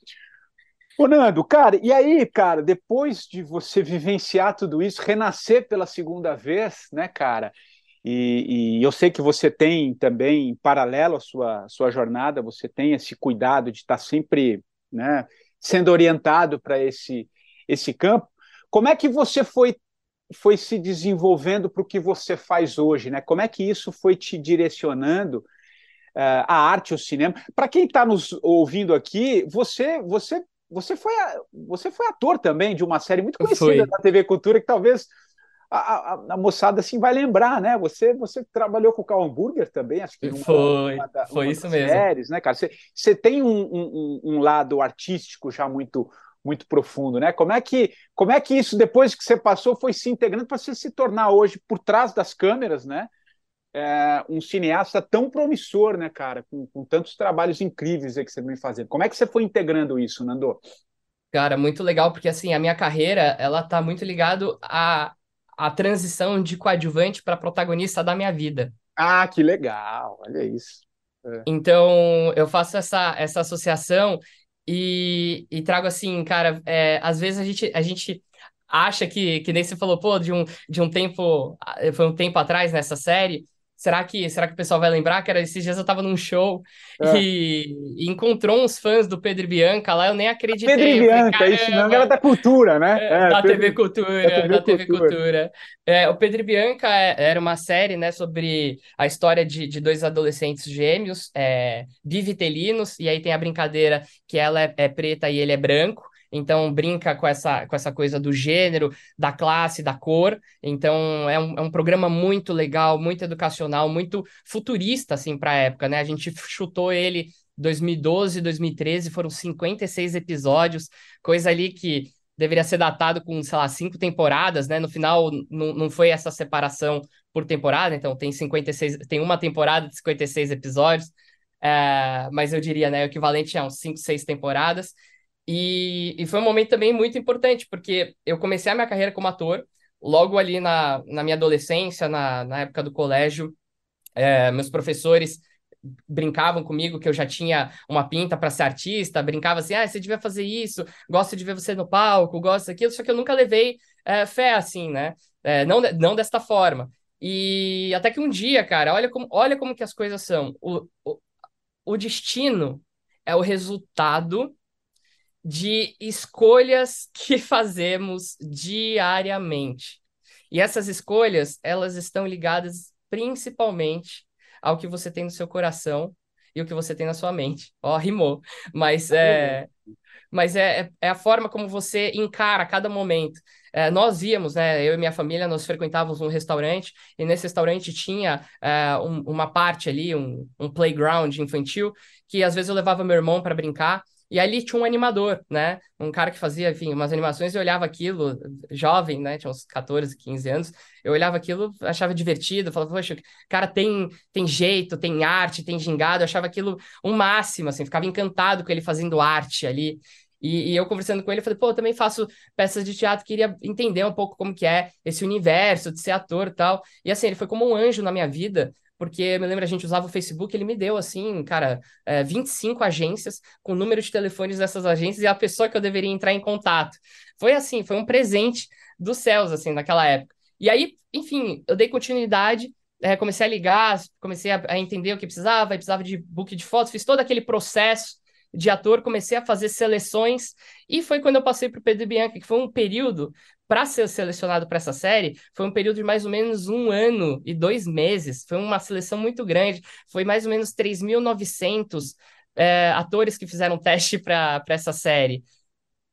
Ô, Nando, cara, e aí, cara, depois de você vivenciar tudo isso, renascer pela segunda vez, né, cara? E, e, eu sei que você tem também, em paralelo à sua, sua jornada, você tem esse cuidado de estar sempre né, sendo orientado para esse, esse campo. Como é que você foi, foi se desenvolvendo para o que você faz hoje? Né? Como é que isso foi te direcionando a arte, o cinema. Para quem está nos ouvindo aqui, você, você, você foi, você foi ator também de uma série muito conhecida da TV Cultura que talvez a, a, a, moçada assim vai lembrar, né? Você, você trabalhou com o Cal Hamburger também, acho que numa, foi, uma foi isso mesmo. Séries, né, cara? Você, você tem um, um, um, lado artístico já muito muito profundo, né? Como é que, como é que isso, depois que você passou, foi se integrando para você se tornar hoje, por trás das câmeras, né? É, um cineasta tão promissor, né, cara? Com, com tantos trabalhos incríveis que você vem fazendo. Como é que você foi integrando isso, Nando? Cara, muito legal, porque assim, a minha carreira, ela tá muito ligado à, à transição de coadjuvante para protagonista da minha vida. Ah, que legal, olha isso. É. Então, eu faço essa, essa associação e, e trago assim, cara, é, às vezes a gente, a gente acha que, que nem você falou, pô, de um, de um tempo, foi um tempo atrás nessa série, Será que, será que o pessoal vai lembrar? Que era esses dias eu tava num show é. e, e, encontrou uns fãs do Pedro Bianca lá, eu nem acreditei. Pedro e Bianca, falei, isso não era da cultura, né? É, é, da Pedro, TV Cultura, da TV, da TV Cultura. Cultura. É, o Pedro Bianca é, era uma série, né, sobre a história de, de dois adolescentes gêmeos, é, bivitelinos, e aí tem a brincadeira que ela é, é preta e ele é branco. Então brinca com essa, com essa coisa do gênero, da classe, da cor. Então é um, é um programa muito legal, muito educacional, muito futurista assim para a época, né? A gente chutou ele 2012, 2013, foram 56 episódios, coisa ali que deveria ser datado com, sei lá, cinco temporadas, né? No final não, não foi essa separação por temporada, então tem 56, tem uma temporada de 56 episódios. É, mas eu diria, né, o equivalente a uns 5, 6 temporadas. E, e foi um momento também muito importante, porque eu comecei a minha carreira como ator, logo ali na, na minha adolescência, na, na época do colégio, é, meus professores brincavam comigo que eu já tinha uma pinta para ser artista, brincava assim, ah, você devia fazer isso, gosto de ver você no palco, gosto daquilo, só que eu nunca levei é, fé assim, né? É, não, não desta forma. E até que um dia, cara, olha como, olha como que as coisas são. O, o, o destino é o resultado de escolhas que fazemos diariamente. E essas escolhas, elas estão ligadas principalmente ao que você tem no seu coração e o que você tem na sua mente. Ó, oh, rimou. Mas é, mas é, é, a forma como você encara cada momento. É, nós íamos, né, eu e minha família, nós frequentávamos um restaurante, e nesse restaurante tinha é, um, uma parte ali, um, um playground infantil, que às vezes eu levava meu irmão para brincar, e ali tinha um animador, né? Um cara que fazia, enfim, umas animações eu olhava aquilo, jovem, né? Tinha uns 14, 15 anos. Eu olhava aquilo, achava divertido, falava, poxa, cara tem, tem jeito, tem arte, tem gingado. Eu achava aquilo um máximo, assim, ficava encantado com ele fazendo arte ali. E, e, eu conversando com ele, falei, pô, eu também faço peças de teatro, queria entender um pouco como que é esse universo de ser ator e tal. E assim, ele foi como um anjo na minha vida, porque eu me lembro, a gente usava o Facebook, ele me deu, assim, cara, é, 25 agências com o número de telefones dessas agências e a pessoa que eu deveria entrar em contato. Foi assim, foi um presente dos céus, assim, naquela época. E aí, enfim, eu dei continuidade, é, comecei a ligar, comecei a, a, entender o que precisava, precisava de book de fotos, fiz todo aquele processo de ator, comecei a fazer seleções, e foi quando eu passei para o Pedro Bianca, que foi um período para ser selecionado para essa série, foi um período de mais ou menos um ano e dois meses. Foi uma seleção muito grande. Foi mais ou menos 3.900 é, atores que fizeram teste para essa série.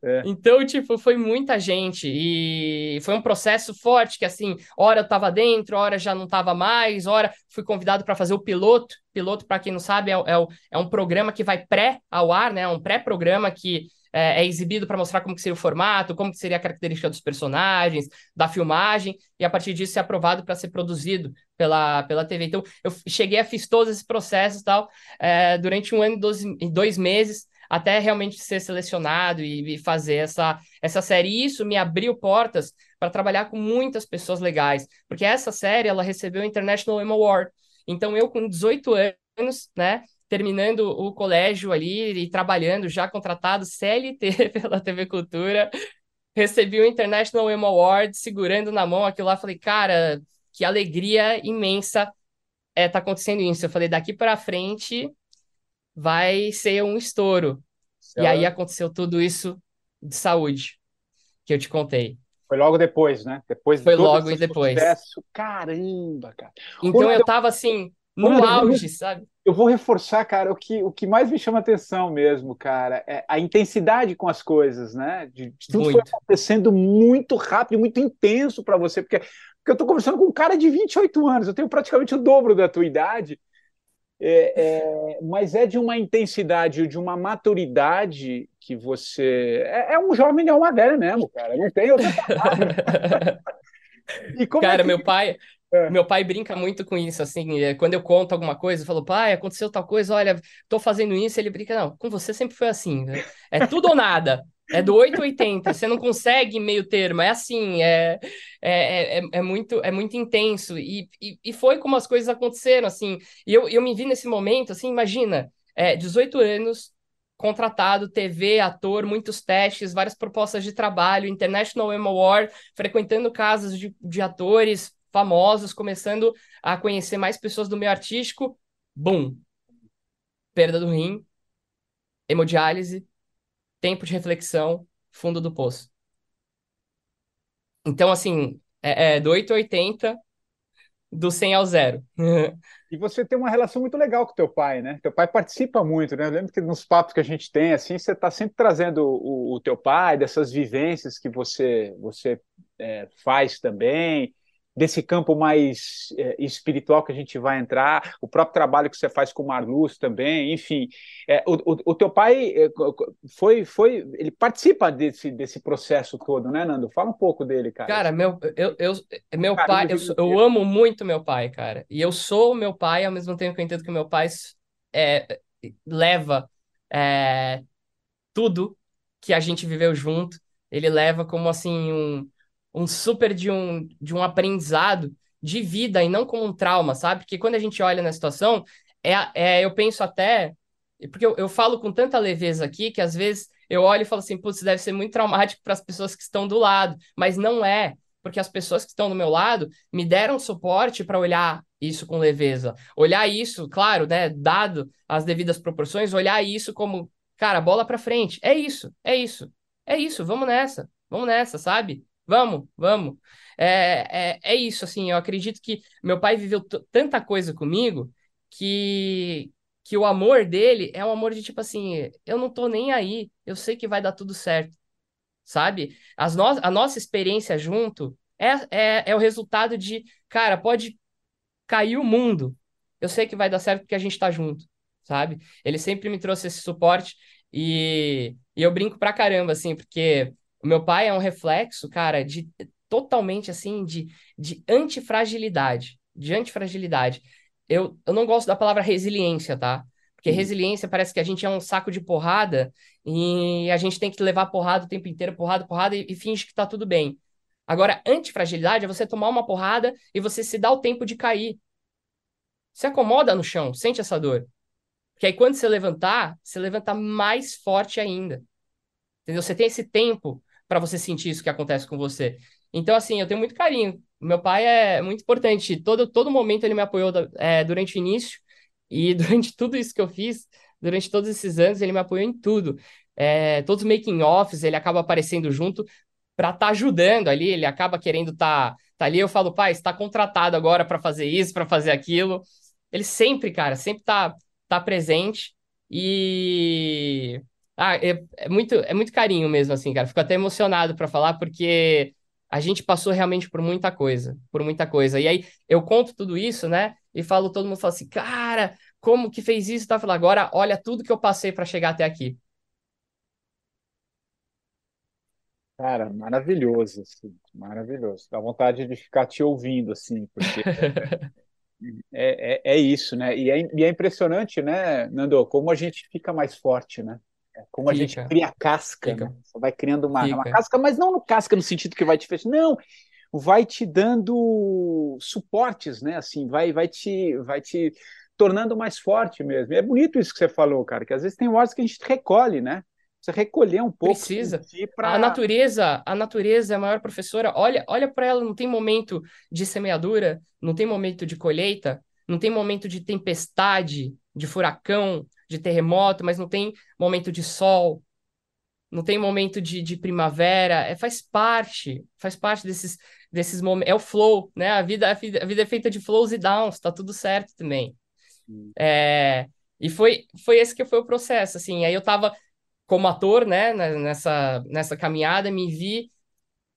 É. Então, tipo, foi muita gente e foi um processo forte que, assim, hora eu tava dentro, hora já não tava mais, hora fui convidado para fazer o piloto. Piloto, para quem não sabe, é, é, é, um programa que vai pré ao ar, né? É um pré-programa que é, é exibido para mostrar como que seria o formato, como que seria a característica dos personagens, da filmagem, e a partir disso é aprovado para ser produzido pela, pela TV. Então, eu cheguei a fiz todos esses processos e tal, é, durante um ano e dois, dois meses, até realmente ser selecionado e, e, fazer essa, essa série. E isso me abriu portas para trabalhar com muitas pessoas legais, porque essa série ela recebeu o International Emmy Award. Então, eu com 18 anos, né, terminando o colégio ali e trabalhando, já contratado CLT pela TV Cultura, recebi o International Emmy Award, segurando na mão aquilo lá, falei, cara, que alegria imensa é tá acontecendo isso. Eu falei, daqui para frente vai ser um estouro. E aí aconteceu tudo isso de saúde que eu te contei. Foi logo depois, né? Depois Foi logo e depois. Sucesso. Caramba, cara. Então eu tava assim, no auge, sabe? Eu vou reforçar, cara, o que, o que mais me chama atenção mesmo, cara, é a intensidade com as coisas, né? De, de tudo muito. foi acontecendo muito rápido, muito intenso para você, porque, porque eu tô conversando com um cara de 28 anos, eu tenho praticamente o dobro da tua idade. É, é, mas é de uma intensidade, de uma maturidade que você. É, é um jovem de uma velha mesmo, cara. Não tem outra palavra. cara, é que... meu pai. É. Meu pai brinca muito com isso, assim, é, quando eu conto alguma coisa, eu falo, pai, aconteceu tal coisa, olha, tô fazendo isso, ele brinca, não, com você sempre foi assim, né? é tudo ou nada, é do 880, você não consegue meio termo, é assim, é, é, é, é, muito, é muito intenso, e, e, e, foi como as coisas aconteceram, assim, e eu, eu me vi nesse momento, assim, imagina, é, 18 anos, contratado, TV, ator, muitos testes, várias propostas de trabalho, International Emmy Award, frequentando casas de, de atores, famosos, começando a conhecer mais pessoas do meio artístico, bum! Perda do rim, hemodiálise, tempo de reflexão, fundo do poço. Então, assim, é, é do 880, do 100 ao zero. e você tem uma relação muito legal com teu pai, né? Teu pai participa muito, né? Eu lembro que nos papos que a gente tem, assim, você está sempre trazendo o, o, teu pai, dessas vivências que você, você é, faz também desse campo mais é, espiritual que a gente vai entrar, o próprio trabalho que você faz com o Marluz também, enfim. É, o, o, o, teu pai é, foi, foi, ele participa desse, desse processo todo, né, Nando? Fala um pouco dele, cara. Cara, meu, eu, eu, meu pai, eu, eu amo muito meu pai, cara. E eu sou meu pai, ao mesmo tempo que eu entendo que meu pai é, leva é, tudo que a gente viveu junto, ele leva como assim um um super de um, de um aprendizado de vida e não como um trauma, sabe? Porque quando a gente olha na situação, é, é, eu penso até. Porque eu, eu falo com tanta leveza aqui que às vezes eu olho e falo assim, putz, deve ser muito traumático para as pessoas que estão do lado, mas não é, porque as pessoas que estão do meu lado me deram suporte para olhar isso com leveza. Olhar isso, claro, né, dado as devidas proporções, olhar isso como, cara, bola para frente. É isso, é isso. É isso, vamos nessa. Vamos nessa, sabe? Vamos, vamos. É, é, é isso, assim, eu acredito que meu pai viveu tanta coisa comigo que, que o amor dele é um amor de tipo assim, eu não tô nem aí, eu sei que vai dar tudo certo, sabe? As no a nossa experiência junto é, é, é o resultado de, cara, pode cair o mundo, eu sei que vai dar certo porque a gente tá junto, sabe? Ele sempre me trouxe esse suporte e, e eu brinco pra caramba, assim, porque o meu pai é um reflexo, cara, de totalmente assim, de, de antifragilidade. De antifragilidade. Eu, eu não gosto da palavra resiliência, tá? Porque uhum. resiliência parece que a gente é um saco de porrada e a gente tem que levar porrada o tempo inteiro, porrada, porrada, e, e finge que tá tudo bem. Agora, antifragilidade é você tomar uma porrada e você se dá o tempo de cair. Se acomoda no chão, sente essa dor. Porque aí quando você levantar, você levanta mais forte ainda. Entendeu? Você tem esse tempo para você sentir isso que acontece com você. Então, assim, eu tenho muito carinho. Meu pai é muito importante. Todo, todo momento ele me apoiou é, durante o início e durante tudo isso que eu fiz, durante todos esses anos, ele me apoiou em tudo. É, todos os making-offs, ele acaba aparecendo junto para estar tá ajudando ali, ele acaba querendo estar tá, tá ali. Eu falo, pai, está contratado agora para fazer isso, para fazer aquilo. Ele sempre, cara, sempre tá, tá presente. E ah, é, é, muito, é muito carinho mesmo, assim, cara. Fico até emocionado para falar, porque a gente passou realmente por muita coisa, por muita coisa. E aí eu conto tudo isso, né? E falo, todo mundo fala assim, cara, como que fez isso? Tá falando, agora olha tudo que eu passei para chegar até aqui. Cara, maravilhoso, assim, maravilhoso. Dá vontade de ficar te ouvindo, assim, porque é, é, é isso, né? E é, e é impressionante, né, Nando, como a gente fica mais forte, né? Como a gente cria casca, né? Você vai criando uma, uma, casca, mas não no casca no sentido que vai te fechar, não, vai te dando suportes, né? Assim, vai, vai te, vai te tornando mais forte mesmo. E é bonito isso que você falou, cara, que às vezes tem horas que a gente recolhe, né? Você recolher um pouco. Precisa. Pra... A natureza, a natureza é a maior professora. Olha, olha para ela, não tem momento de semeadura, não tem momento de colheita, não tem momento de tempestade, de furacão, de terremoto, mas não tem momento de sol, não tem momento de, de primavera, é, faz parte, faz parte desses, desses momentos, é o flow, né? A vida, a vida, a vida é feita de flows e downs, tá tudo certo também. É, e foi, foi esse que foi o processo, assim, aí eu tava como ator, né, nessa, nessa caminhada, me vi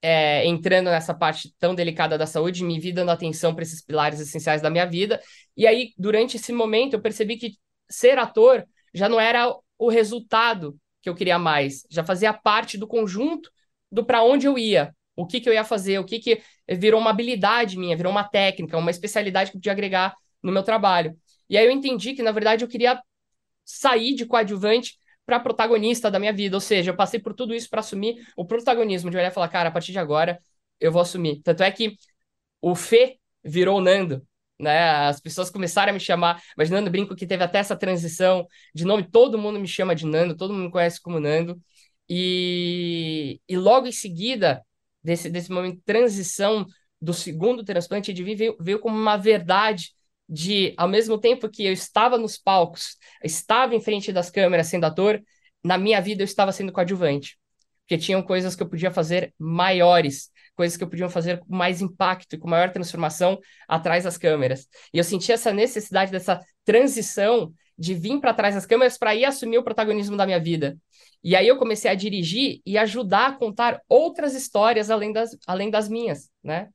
é, entrando nessa parte tão delicada da saúde, me vi dando atenção para esses pilares essenciais da minha vida. E aí, durante esse momento, eu percebi que ser ator já não era o resultado que eu queria mais, já fazia parte do conjunto do para onde eu ia, o que, que eu ia fazer, o que, que virou uma habilidade minha, virou uma técnica, uma especialidade que eu podia agregar no meu trabalho. E aí eu entendi que, na verdade, eu queria sair de coadjuvante para protagonista da minha vida. Ou seja, eu passei por tudo isso para assumir o protagonismo, de olhar e falar, cara, a partir de agora eu vou assumir. Tanto é que o Fê virou o Nando. Né? As pessoas começaram a me chamar, mas Nando brinco que teve até essa transição de nome, todo mundo me chama de Nando, todo mundo me conhece como Nando. E, e logo em seguida, desse, desse momento de transição do segundo transplante de veio, veio como uma verdade de, ao mesmo tempo que eu estava nos palcos, estava em frente das câmeras sendo ator, na minha vida eu estava sendo coadjuvante. Porque tinham coisas que eu podia fazer maiores, coisas que eu podia fazer com mais impacto e com maior transformação atrás das câmeras. E eu senti essa necessidade dessa transição de vir para trás das câmeras para ir assumir o protagonismo da minha vida. E aí eu comecei a dirigir e ajudar a contar outras histórias além das, além das minhas, né?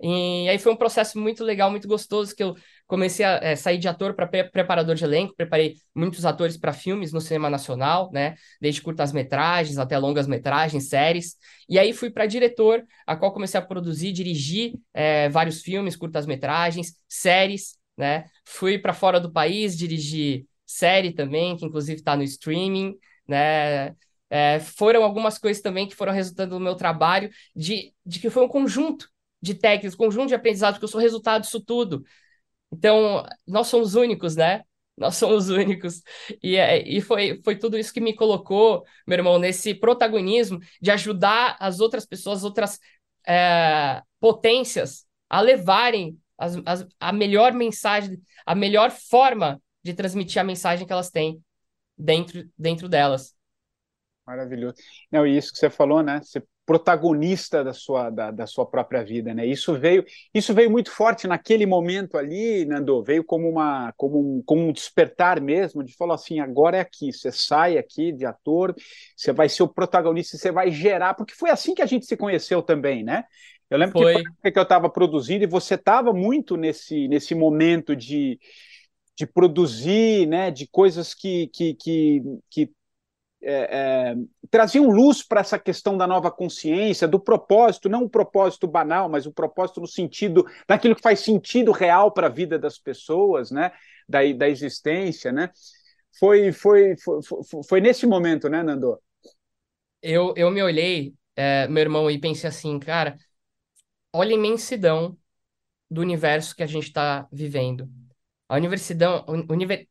E aí foi um processo muito legal, muito gostoso, que eu comecei a é, sair de ator para pre preparador de elenco, preparei muitos atores para filmes no cinema nacional, né? Desde curtas-metragens até longas-metragens, séries. E aí fui para diretor, a qual comecei a produzir, dirigir é, vários filmes, curtas-metragens, séries, né? Fui para fora do país, dirigi série também, que inclusive está no streaming, né? É, foram algumas coisas também que foram resultando do meu trabalho, de, de que foi um conjunto de técnicas, conjunto de aprendizado, porque eu sou resultado disso tudo. Então, nós somos únicos, né? Nós somos únicos. E, é, e foi, foi tudo isso que me colocou, meu irmão, nesse protagonismo de ajudar as outras pessoas, outras é, potências a levarem as, as, a melhor mensagem, a melhor forma de transmitir a mensagem que elas têm dentro, dentro delas. Maravilhoso. Não, e isso que você falou, né? Ser protagonista da sua, da, da, sua própria vida, né? Isso veio, isso veio muito forte naquele momento ali, Nando, veio como uma, como um, como um despertar mesmo, de falar assim, agora é aqui, você sai aqui de ator, você vai ser o protagonista, você vai gerar, porque foi assim que a gente se conheceu também, né? Eu lembro foi. que, que eu estava produzindo e você estava muito nesse, nesse momento de, de produzir, né, de coisas que, que, que, que é, é, traziam luz para essa questão da nova consciência, do propósito, não o propósito banal, mas o propósito no sentido daquilo que faz sentido real para a vida das pessoas, né? Da, da existência, né? Foi, foi, foi, foi, foi nesse momento, né, Nando? Eu, eu me olhei, é, meu irmão, e pensei assim, cara, olha a imensidão do universo que a gente está vivendo. A, universidade,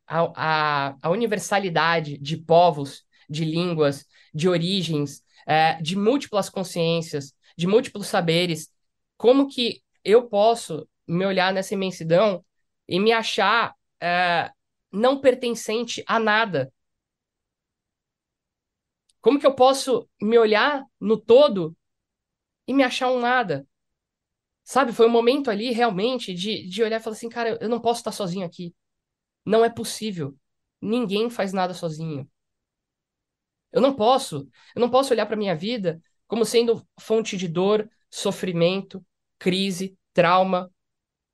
a, a, a universalidade de povos de línguas, de origens, é, de múltiplas consciências, de múltiplos saberes. Como que eu posso me olhar nessa imensidão e me achar é, não pertencente a nada? Como que eu posso me olhar no todo e me achar um nada? Sabe, foi um momento ali realmente de, de olhar e falar assim, cara, eu não posso estar sozinho aqui. Não é possível. Ninguém faz nada sozinho. Eu não posso, eu não posso olhar para minha vida como sendo fonte de dor, sofrimento, crise, trauma.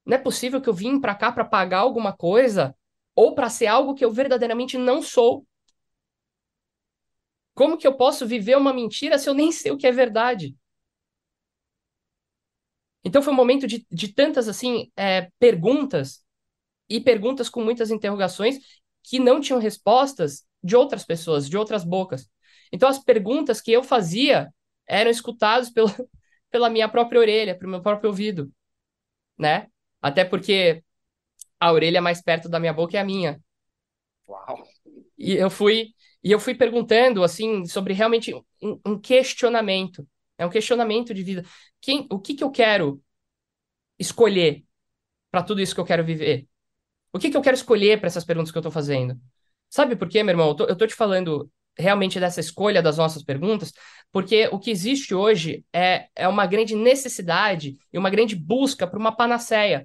Não é possível que eu vim para cá para pagar alguma coisa ou para ser algo que eu verdadeiramente não sou. Como que eu posso viver uma mentira se eu nem sei o que é verdade? Então foi um momento de, de tantas assim é, perguntas e perguntas com muitas interrogações que não tinham respostas de outras pessoas, de outras bocas. Então as perguntas que eu fazia eram escutadas pela, pela minha própria orelha, pelo meu próprio ouvido, né? Até porque a orelha mais perto da minha boca é a minha. Uau. E eu fui e eu fui perguntando assim sobre realmente um, um questionamento, é um questionamento de vida. Quem, o que que eu quero escolher para tudo isso que eu quero viver? O que que eu quero escolher para essas perguntas que eu estou fazendo? Sabe por quê, meu irmão? Eu tô, eu tô te falando realmente dessa escolha das nossas perguntas, porque o que existe hoje é, é uma grande necessidade e uma grande busca por uma panaceia.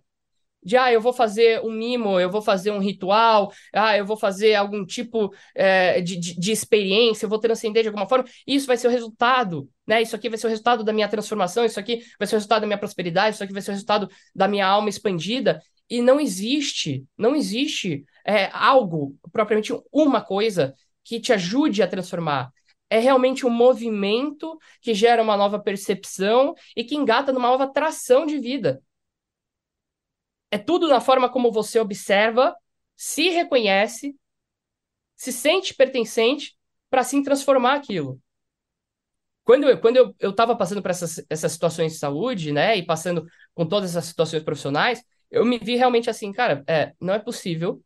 de ah, eu vou fazer um mimo, eu vou fazer um ritual, ah, eu vou fazer algum tipo é, de, de, de, experiência, eu vou transcender de alguma forma, isso vai ser o resultado, né? Isso aqui vai ser o resultado da minha transformação, isso aqui vai ser o resultado da minha prosperidade, isso aqui vai ser o resultado da minha alma expandida. E não existe, não existe é, algo, propriamente uma coisa, que te ajude a transformar. É realmente um movimento que gera uma nova percepção e que engata numa nova tração de vida. É tudo na forma como você observa, se reconhece, se sente pertencente para assim transformar aquilo. Quando eu, quando eu, eu passando por essas, essas situações de saúde, né, e passando com todas essas situações profissionais, eu me vi realmente assim, cara, é, não é possível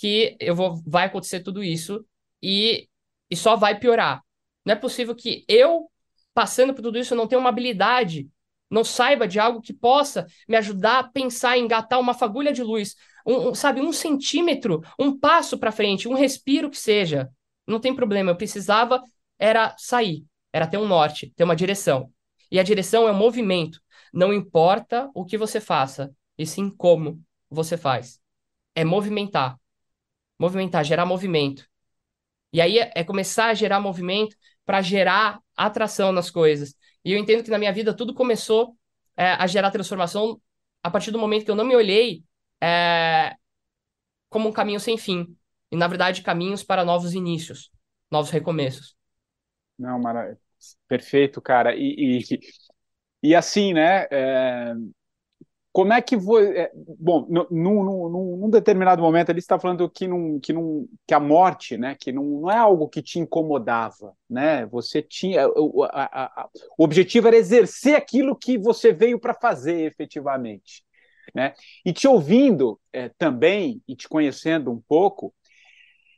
que eu vou, vai acontecer tudo isso e, e só vai piorar. Não é possível que eu, passando por tudo isso, não tenha uma habilidade não saiba de algo que possa me ajudar a pensar, engatar uma fagulha de luz, um, um sabe, um centímetro, um passo para frente, um respiro que seja. Não tem problema, eu precisava era sair, era ter um norte, ter uma direção. E a direção é um movimento. Não importa o que você faça, e sim como você faz. É movimentar. Movimentar, gerar movimento. E aí é, é começar a gerar movimento para gerar atração nas coisas. E eu entendo que na minha vida tudo começou é, a gerar transformação a partir do momento que eu não me olhei é, como um caminho sem fim. E, na verdade, caminhos para novos inícios, novos recomeços. Não, mara... perfeito, cara. E, e, e assim, né? É como é que você. É, bom, num, num, num, determinado momento ele está falando que, num, que, num, que a morte, né, que não, não é algo que te incomodava, né? Você tinha. O, a, a, o objetivo era exercer aquilo que você veio para fazer efetivamente. Né? E te ouvindo é, também e te conhecendo um pouco,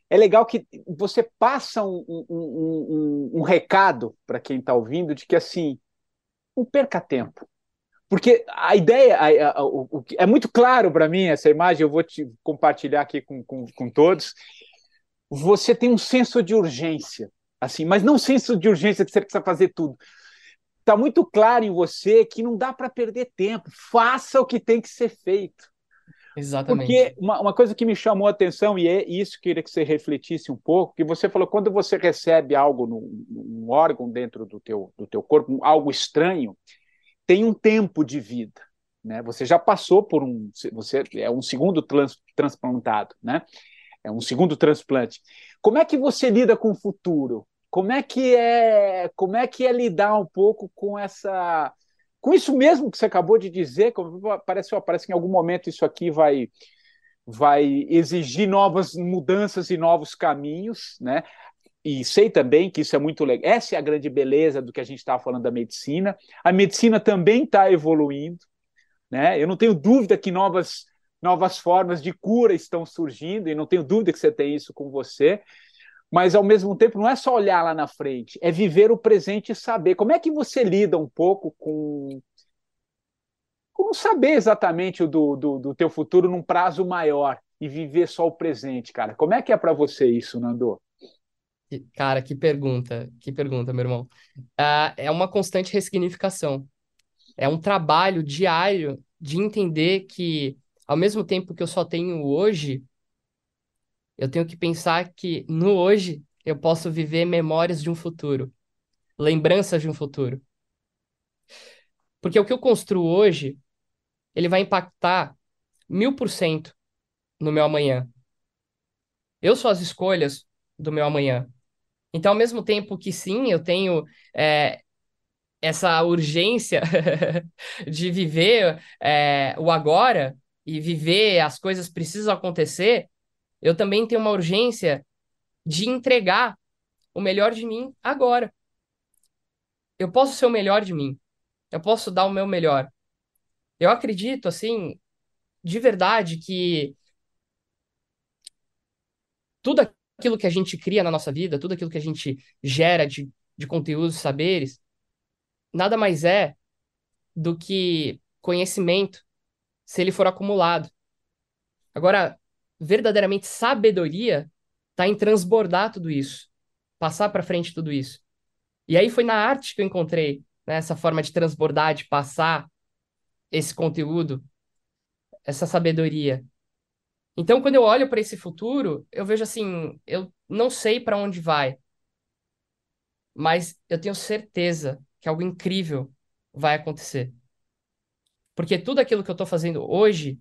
é legal que você passa um, um, um, um recado para quem está ouvindo de que assim, não perca tempo porque a ideia a, a, o, é muito claro para mim essa imagem, eu vou te compartilhar aqui com, com, com todos. Você tem um senso de urgência, assim, mas não um senso de urgência que você precisa fazer tudo. Está muito claro em você que não dá para perder tempo. Faça o que tem que ser feito. Exatamente. Porque uma, uma, coisa que me chamou a atenção, e é isso que eu queria que você refletisse um pouco, que você falou, quando você recebe algo num, num órgão dentro do teu, do teu corpo, algo estranho, tem um tempo de vida. Né? Você já passou por um. Você é um segundo trans, transplantado, né? É um segundo transplante. Como é que você lida com o futuro? Como é que é, como é que é lidar um pouco com essa com isso mesmo que você acabou de dizer, parece, parece que em algum momento isso aqui vai vai exigir novas mudanças e novos caminhos, né? E sei também que isso é muito legal. Essa é a grande beleza do que a gente estava falando da medicina. A medicina também está evoluindo, né? Eu não tenho dúvida que novas novas formas de cura estão surgindo e não tenho dúvida que você tem isso com você. Mas ao mesmo tempo não é só olhar lá na frente, é viver o presente e saber como é que você lida um pouco com com saber exatamente o do, do, do teu futuro num prazo maior e viver só o presente, cara. Como é que é para você isso, Nando? Cara, que pergunta, que pergunta, meu irmão. Ah, é uma constante ressignificação. É um trabalho diário de entender que, ao mesmo tempo que eu só tenho hoje, eu tenho que pensar que no hoje eu posso viver memórias de um futuro, lembranças de um futuro. Porque o que eu construo hoje, ele vai impactar mil por cento no meu amanhã. Eu sou as escolhas do meu amanhã. Então, ao mesmo tempo que sim, eu tenho é, essa urgência de viver é, o agora e viver as coisas precisam acontecer, eu também tenho uma urgência de entregar o melhor de mim agora. Eu posso ser o melhor de mim. Eu posso dar o meu melhor. Eu acredito, assim, de verdade, que tudo aquilo que a gente cria na nossa vida, tudo aquilo que a gente gera de, de conteúdos, saberes, nada mais é do que conhecimento se ele for acumulado. Agora, verdadeiramente sabedoria está em transbordar tudo isso, passar para frente tudo isso. E aí foi na arte que eu encontrei né, essa forma de transbordar, de passar esse conteúdo. essa sabedoria. Então, quando eu olho para esse futuro, eu vejo assim, eu não sei para onde vai, mas eu tenho certeza que algo incrível vai acontecer. Porque tudo aquilo que eu estou fazendo hoje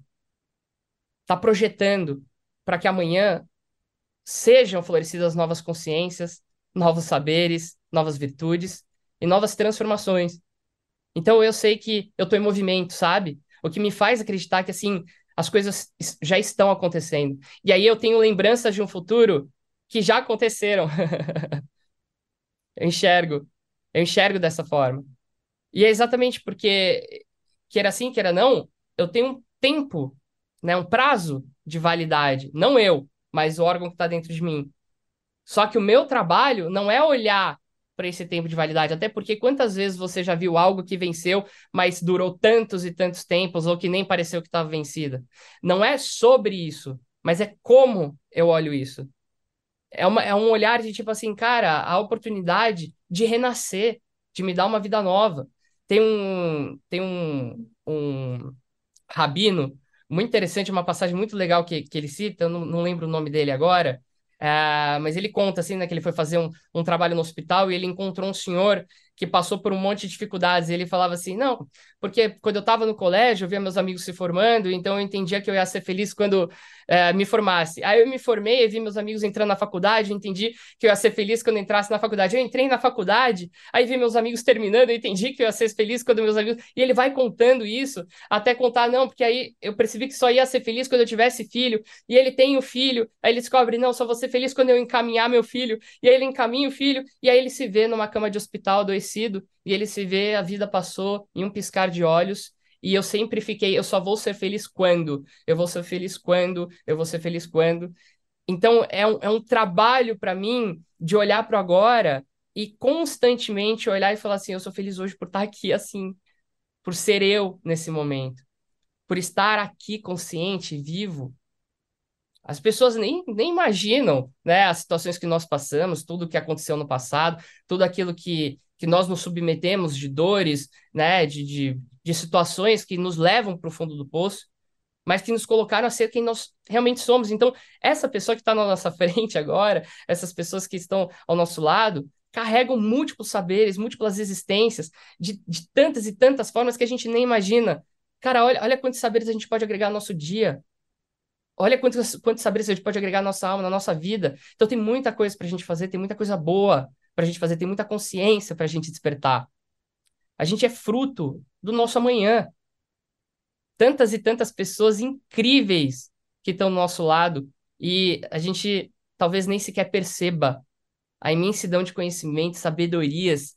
está projetando para que amanhã sejam florescidas novas consciências, novos saberes, novas virtudes e novas transformações. Então eu sei que eu estou em movimento, sabe? O que me faz acreditar que assim as coisas já estão acontecendo. E aí eu tenho lembranças de um futuro que já aconteceram. eu enxergo, eu enxergo dessa forma. E é exatamente porque quer assim, quer não, eu tenho um tempo, né, um prazo de validade, não eu, mas o órgão que está dentro de mim. Só que o meu trabalho não é olhar para esse tempo de validade, até porque quantas vezes você já viu algo que venceu, mas durou tantos e tantos tempos, ou que nem pareceu que estava vencida? Não é sobre isso, mas é como eu olho isso. É, uma, é um olhar de tipo assim, cara, a oportunidade de renascer, de me dar uma vida nova. Tem um, tem um, um rabino muito interessante, uma passagem muito legal que, que ele cita, eu não, não lembro o nome dele agora, uh, mas ele conta assim, né, que ele foi fazer um, um trabalho no hospital e ele encontrou um senhor que passou por um monte de dificuldades. E ele falava assim: não, porque quando eu estava no colégio, eu via meus amigos se formando, então eu entendia que eu ia ser feliz quando é, me formasse. Aí eu me formei, vi meus amigos entrando na faculdade, entendi que eu ia ser feliz quando entrasse na faculdade. Eu entrei na faculdade, aí vi meus amigos terminando, eu entendi que eu ia ser feliz quando meus amigos. E ele vai contando isso, até contar, não, porque aí eu percebi que só ia ser feliz quando eu tivesse filho, e ele tem o filho, aí ele descobre, não, só vou ser feliz quando eu encaminhar meu filho, e aí ele encaminha o filho, e aí ele se vê numa cama de hospital adoecido, e ele se vê, a vida passou em um piscar de olhos, e eu sempre fiquei, eu só vou ser feliz quando? Eu vou ser feliz quando? Eu vou ser feliz quando? Então, é um, é um trabalho para mim de olhar para agora e constantemente olhar e falar assim: eu sou feliz hoje por estar aqui assim, por ser eu nesse momento, por estar aqui consciente, vivo. As pessoas nem, nem imaginam né, as situações que nós passamos, tudo que aconteceu no passado, tudo aquilo que, que nós nos submetemos de dores, né, de, de, de situações que nos levam para o fundo do poço, mas que nos colocaram a ser quem nós realmente somos. Então, essa pessoa que está na nossa frente agora, essas pessoas que estão ao nosso lado, carregam múltiplos saberes, múltiplas existências, de, de tantas e tantas formas que a gente nem imagina. Cara, olha, olha quantos saberes a gente pode agregar no nosso dia. Olha quantos, quantos saberes a gente pode agregar na nossa alma, na nossa vida. Então, tem muita coisa para a gente fazer, tem muita coisa boa para a gente fazer, tem muita consciência para a gente despertar. A gente é fruto do nosso amanhã. Tantas e tantas pessoas incríveis que estão do nosso lado e a gente talvez nem sequer perceba a imensidão de conhecimento, sabedorias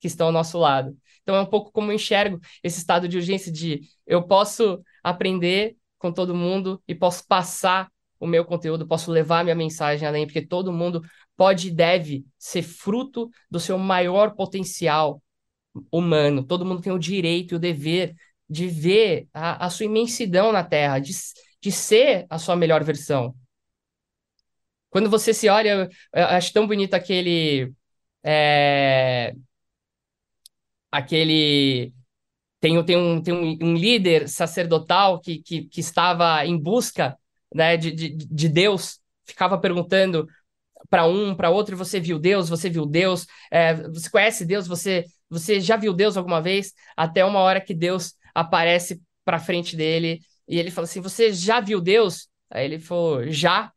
que estão ao nosso lado. Então é um pouco como eu enxergo esse estado de urgência de eu posso aprender com todo mundo e posso passar o meu conteúdo, posso levar minha mensagem além, porque todo mundo pode e deve ser fruto do seu maior potencial humano. Todo mundo tem o direito e o dever de ver a, a sua imensidão na Terra, de, de ser a sua melhor versão. Quando você se olha, eu acho tão bonito aquele. É, aquele. Tem, tem, um, tem um, um líder sacerdotal que, que, que estava em busca né, de, de, de Deus, ficava perguntando para um, para outro, e você viu Deus, você viu Deus, é, você conhece Deus, você, você já viu Deus alguma vez? Até uma hora que Deus aparece para frente dele e ele fala assim: Você já viu Deus? Aí ele falou: Já,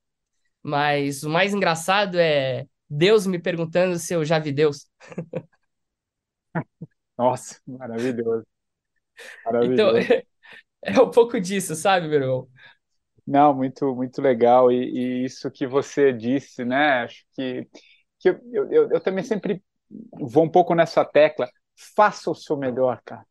mas o mais engraçado é Deus me perguntando se eu já vi Deus. Nossa, maravilhoso. Então, Maravilhoso. é um pouco disso, sabe, meu irmão? Não, muito, muito legal. E, e isso que você disse, né? Acho que, que eu, eu, eu também sempre vou um pouco nessa tecla. Faça o seu melhor, cara.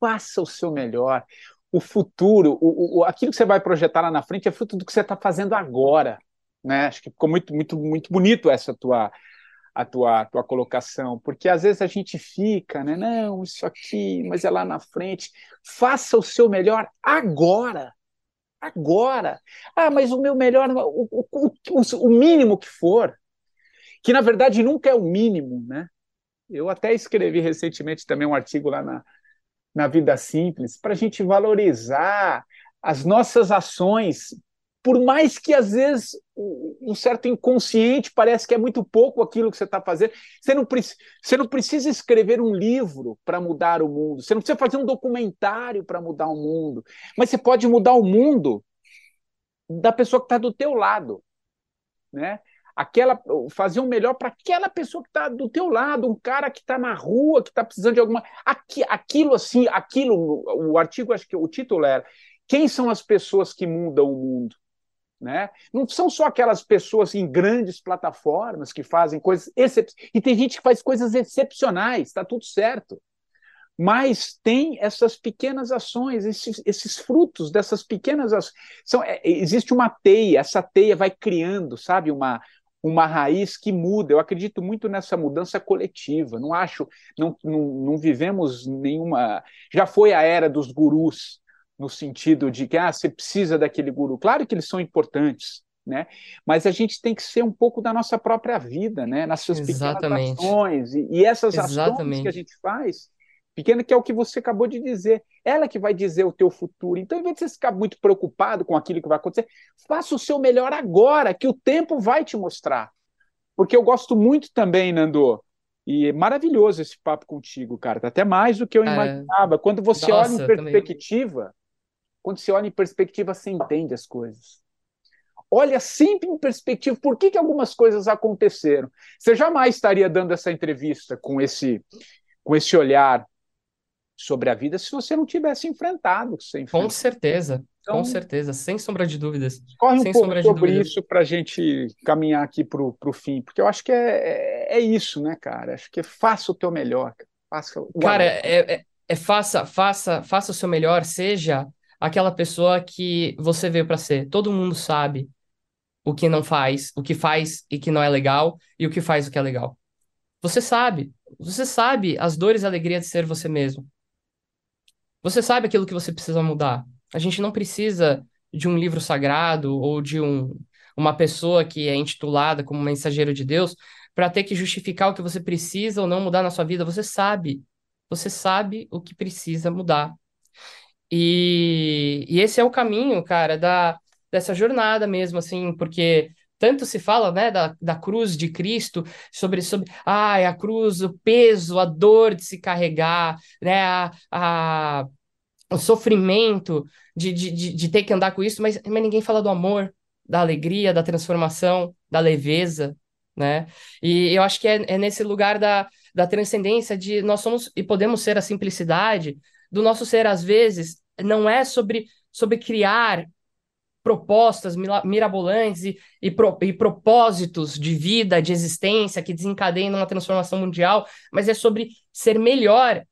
Faça o seu melhor. O futuro, o, o, aquilo que você vai projetar lá na frente é fruto do que você está fazendo agora. Né? Acho que ficou muito, muito, muito bonito essa tua, a tua, tua colocação, porque às vezes a gente fica, né? Não, isso aqui, mas é lá na frente. Faça o seu melhor agora agora. Ah, mas o meu melhor, o, o, o, o mínimo que for, que na verdade nunca é o mínimo, né? Eu até escrevi recentemente também um artigo lá na, na Vida Simples para a gente valorizar as nossas ações, por mais que às vezes um certo inconsciente parece que é muito pouco aquilo que você está fazendo, você não, você não precisa escrever um livro para mudar o mundo, você não precisa fazer um documentário para mudar o mundo, mas você pode mudar o mundo da pessoa que está do teu lado, né? Aquela, fazer o melhor para aquela pessoa que está do teu lado, um cara que está na rua, que está precisando de alguma, aqui, aquilo assim, aquilo, o artigo acho que o título era quem são as pessoas que mudam o mundo? Né? Não são só aquelas pessoas em grandes plataformas que fazem coisas excepcionais. E tem gente que faz coisas excepcionais, está tudo certo. Mas tem essas pequenas ações, esses, esses frutos dessas pequenas ações. São, é, existe uma teia, essa teia vai criando, sabe, uma, uma raiz que muda. Eu acredito muito nessa mudança coletiva. Não acho, não, não, não vivemos nenhuma. Já foi a era dos gurus, no sentido de que ah, você precisa daquele guru. Claro que eles são importantes, né? Mas a gente tem que ser um pouco da nossa própria vida, né? Nas suas Exatamente. pequenas ações. E, e essas Exatamente. ações que a gente faz, pequena que é o que você acabou de dizer, ela que vai dizer o teu futuro. Então, em vez de você ficar muito preocupado com aquilo que vai acontecer, faça o seu melhor agora, que o tempo vai te mostrar. Porque eu gosto muito também, Nando, e é maravilhoso esse papo contigo, cara. Tá até mais do que eu É. imaginava. Quando você Nossa, olha em também. Quando você olha em perspectiva, você entende as coisas. Olha sempre em perspectiva por que, que algumas coisas aconteceram. Você jamais estaria dando essa entrevista com esse, com esse olhar sobre a vida se você não tivesse enfrentado Com certeza, Então- com certeza, sem sombra de dúvidas. Corre um Sem pouco sombra de sobre dúvida. isso para a gente caminhar aqui para o fim, porque eu acho que é, é, é isso, né, cara? Acho que faça o teu melhor. cara. Faça o Cara, é, é- é faça, faça, faça o seu melhor, seja aquela pessoa que você veio para ser. Todo mundo sabe o que não faz, o que faz e que não é legal, e o que faz o que é legal. Você sabe, você sabe as dores e alegria de ser você mesmo. Você sabe aquilo que você precisa mudar. A gente não precisa de um livro sagrado ou de um, uma pessoa que é intitulada como mensageiro de Deus para ter que justificar o que você precisa ou não mudar na sua vida. Você sabe. Você sabe o que precisa mudar. E, e esse é o caminho, cara, da, dessa jornada mesmo, assim, porque tanto se fala, né, da, da cruz de Cristo, sobre, sobre, ai, a cruz, o peso, a dor de se carregar, né, a, a, o sofrimento de, de, de, de ter que andar com isso, mas, mas ninguém fala do amor, da alegria, da transformação, da leveza, né? E eu acho que é, é nesse lugar da, da transcendência de nós somos e podemos ser a simplicidade do nosso ser, às vezes, não é sobre, sobre criar propostas mirabolantes e, e, pro- e propósitos de vida, de existência que desencadeiem uma transformação mundial, mas é sobre ser melhor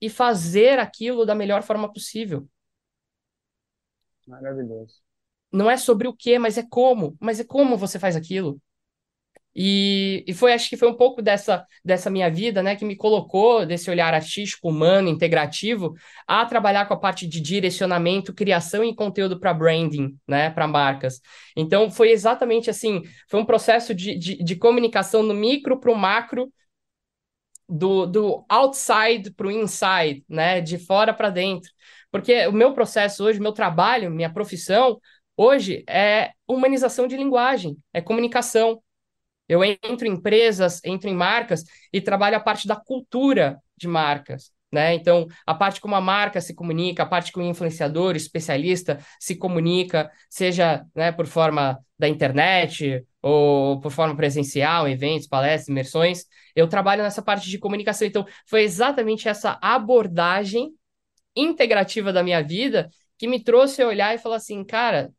e fazer aquilo da melhor forma possível. Maravilhoso. Não é sobre o que, mas é como. Mas é como você faz aquilo. E, e foi, acho que foi um pouco dessa, dessa minha vida, né, que me colocou, desse olhar artístico, humano, integrativo, a trabalhar com a parte de direcionamento, criação e conteúdo para branding, né, para marcas. Então, foi exatamente assim, foi um processo de, de, de comunicação no micro para o macro, do, do outside para o inside, né, de fora para dentro. Porque o meu processo hoje, meu trabalho, minha profissão, hoje é humanização de linguagem, é comunicação. Eu entro em empresas, entro em marcas e trabalho a parte da cultura de marcas, né? Então, a parte como a marca se comunica, a parte como o influenciador, especialista se comunica, seja, né, por forma da internet ou por forma presencial, eventos, palestras, imersões. Eu trabalho nessa parte de comunicação. Então, foi exatamente essa abordagem integrativa da minha vida que me trouxe a olhar e falar assim, cara,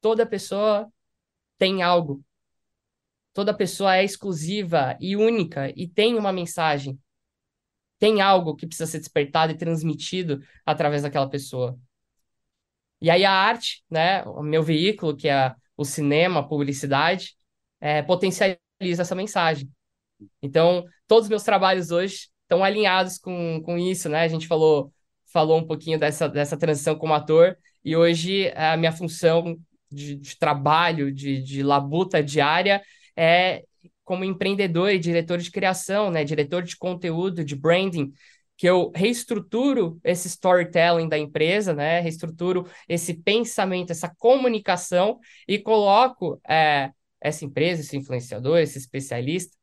toda pessoa tem algo toda pessoa é exclusiva e única e tem uma mensagem. Tem algo que precisa ser despertado e transmitido através daquela pessoa. E aí a arte, né, o meu veículo, que é o cinema, a publicidade, é, potencializa essa mensagem. Então, todos os meus trabalhos hoje estão alinhados com, com isso, né? A gente falou, falou um pouquinho dessa, dessa transição como ator, e hoje a minha função de, de trabalho, de, de labuta diária, é como empreendedor e diretor de criação, né, diretor de conteúdo, de branding, que eu reestruturo esse storytelling da empresa, né? Reestruturo esse pensamento, essa comunicação e coloco é, essa empresa, esse influenciador, esse especialista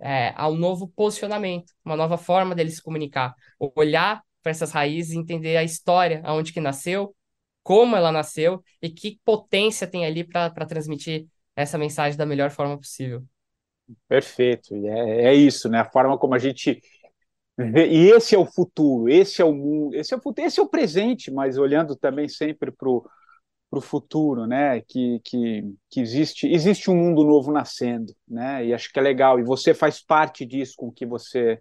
é, a um novo posicionamento, uma nova forma dele se comunicar, olhar para essas raízes e entender a história, aonde que nasceu, como ela nasceu e que potência tem ali para transmitir essa mensagem da melhor forma possível. Perfeito, é, é isso, né? A forma como a gente e esse é o futuro, esse é o mundo, esse é o futuro, esse é o presente, mas olhando também sempre para o futuro, né? Que, que, que existe, existe um mundo novo nascendo, né? E acho que é legal, e você faz parte disso com que você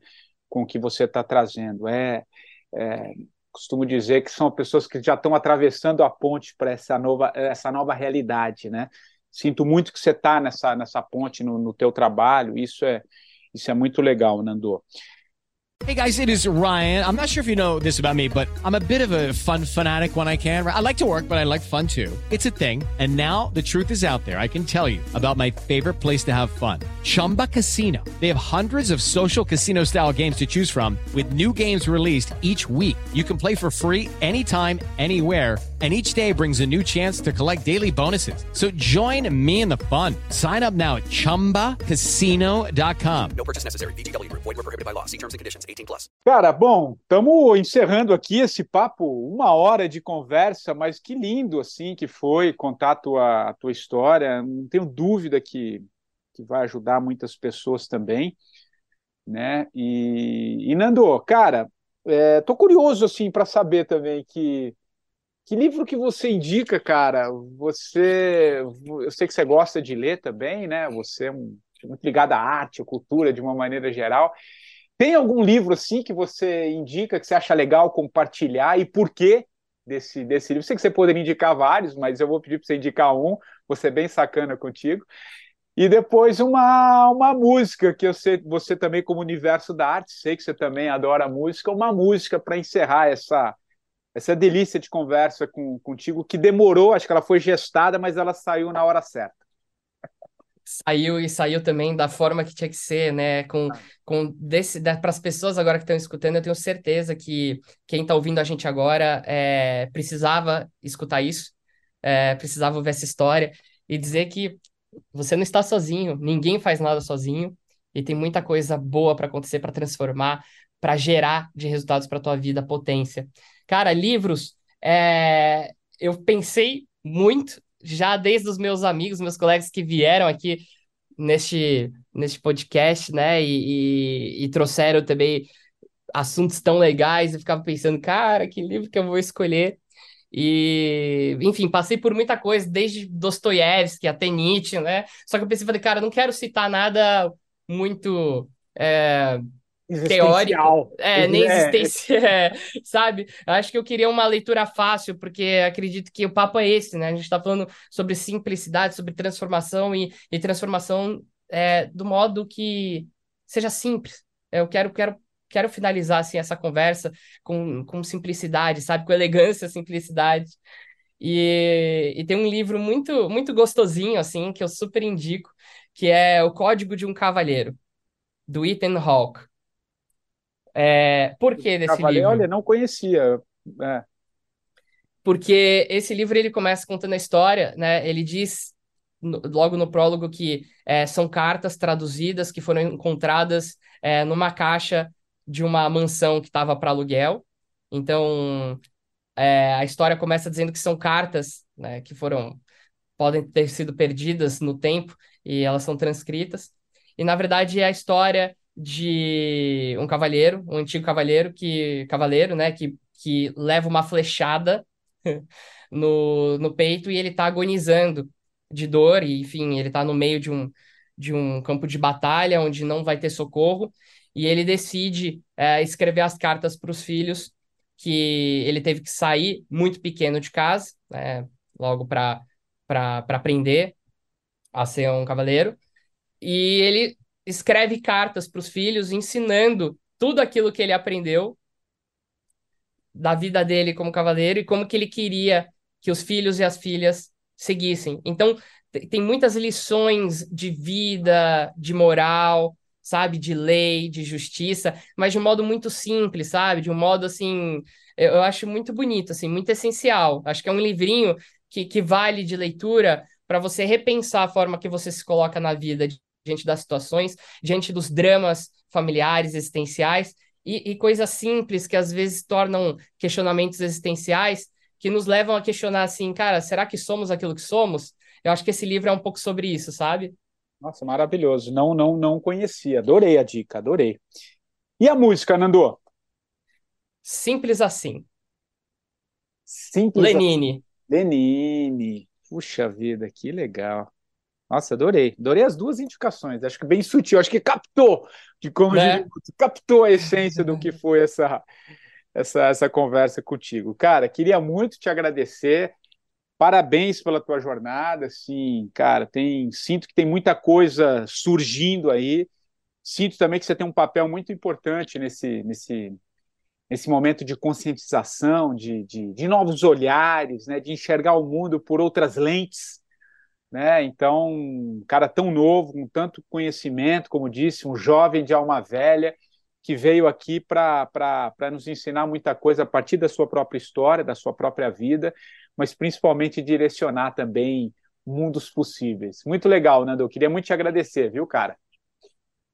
com que você está trazendo. É, é, costumo dizer que são pessoas que já estão atravessando a ponte para essa nova, essa nova realidade, né? Sinto muito que você está nessa, nessa ponte no, no teu trabalho, isso é, isso é muito legal, Nando. Hey guys, it is Ryan. I'm not sure if you know this about me, but I'm a bit of a fun fanatic when I can. I like to work, but I like fun too. It's a thing. And now the truth is out there. I can tell you about my favorite place to have fun. Chumba Casino. They have hundreds of social casino style games to choose from with new games released each week. You can play for free anytime, anywhere and each day brings a new chance to collect daily bonuses. So join me in the fun. Sign up now at ChumbaCasino.com. No purchase necessary. Group. Void were prohibited by law. See terms and conditions. 18 plus. Cara, bom, estamos encerrando aqui esse papo, uma hora de conversa, mas que lindo, assim, que foi contar a tua, a tua história. Não tenho dúvida que, que vai ajudar muitas pessoas também, né? E, e Nando, cara, é, tô curioso, assim, para saber também que que livro que você indica, cara? Você, eu sei que você gosta de ler também, né? Você é muito ligado à arte, à cultura de uma maneira geral. Tem algum livro assim que você indica que você acha legal compartilhar e por quê desse, desse livro? Sei que você poderia indicar vários, mas eu vou pedir para você indicar um. Você é bem sacana contigo. E depois uma, uma música que eu sei, você também como universo da arte, sei que você também adora música, uma música para encerrar essa essa delícia de conversa com, contigo, que demorou, acho que ela foi gestada, mas ela saiu na hora certa. Saiu e saiu também da forma que tinha que ser, né? Com, com desse, para as pessoas agora que estão escutando, eu tenho certeza que quem está ouvindo a gente agora é, precisava escutar isso, é, precisava ouvir essa história e dizer que você não está sozinho, ninguém faz nada sozinho e tem muita coisa boa para acontecer, para transformar, para gerar de resultados para tua vida potência. Cara, livros, é... eu pensei muito, já desde os meus amigos, meus colegas que vieram aqui neste, neste podcast, né, e, e, e trouxeram também assuntos tão legais, eu ficava pensando, cara, que livro que eu vou escolher? E, enfim, passei por muita coisa, desde Dostoiévski até Nietzsche, né? Só que eu pensei, falei, cara, não quero citar nada muito é, teórico, é, nem é. existência, é, sabe? Acho que eu queria uma leitura fácil, porque acredito que o papo é esse, né? A gente está falando sobre simplicidade, sobre transformação e, e transformação é, do modo que seja simples. Eu quero, quero, quero finalizar assim, essa conversa com, com simplicidade, sabe? Com elegância, simplicidade. E, e tem um livro muito, muito gostosinho, assim, que eu super indico, que é O Código de um Cavalheiro, do Ethan Hawke. É, por que desse livro? Olha, não conhecia. É. Porque esse livro ele começa contando a história, né? Ele diz no, logo no prólogo que é, são cartas traduzidas que foram encontradas é, numa caixa de uma mansão que estava para aluguel. Então é, a história começa dizendo que são cartas né, que foram podem ter sido perdidas no tempo e elas são transcritas. E na verdade é a história de um cavalheiro, um antigo cavalheiro que cavaleiro, né, que, que leva uma flechada no, no peito e ele tá agonizando de dor e enfim, ele tá no meio de um de um campo de batalha onde não vai ter socorro e ele decide é, escrever as cartas para os filhos que ele teve que sair muito pequeno de casa, né, logo para para aprender a ser um cavaleiro. E ele escreve cartas para os filhos ensinando tudo aquilo que ele aprendeu da vida dele como cavaleiro e como que ele queria que os filhos e as filhas seguissem. Então, tem muitas lições de vida, de moral, sabe, de lei, de justiça, mas de um modo muito simples, sabe? De um modo assim, eu, acho muito bonito, assim, muito essencial. Acho que é um livrinho que, que vale de leitura para você repensar a forma que você se coloca na vida diante das situações, diante dos dramas familiares, existenciais e, e coisas simples que às vezes tornam questionamentos existenciais que nos levam a questionar assim, cara, será que somos aquilo que somos? Eu acho que esse livro é um pouco sobre isso, sabe? Nossa, maravilhoso. Não, não, não conhecia. Adorei a dica, adorei. E a música, Nando? Simples assim. Simples Lenine. Assim. Lenine. Puxa vida, que legal. Nossa, adorei. Adorei as duas indicações. Acho que bem sutil. Acho que captou, de como Né? captou a essência do que foi essa, essa, essa conversa contigo. Cara, queria muito te agradecer. Parabéns pela tua jornada. Assim, cara, tem, sinto que tem muita coisa surgindo aí. Sinto também que você tem um papel muito importante nesse, nesse, nesse momento de conscientização, de, de, de novos olhares, né, de enxergar o mundo por outras lentes. Né? Então, um cara tão novo, com tanto conhecimento, como disse, um jovem de alma velha, que veio aqui para nos ensinar muita coisa a partir da sua própria história, da sua própria vida, mas principalmente direcionar também mundos possíveis. Muito legal, Nando. Eu queria muito te agradecer, viu, cara?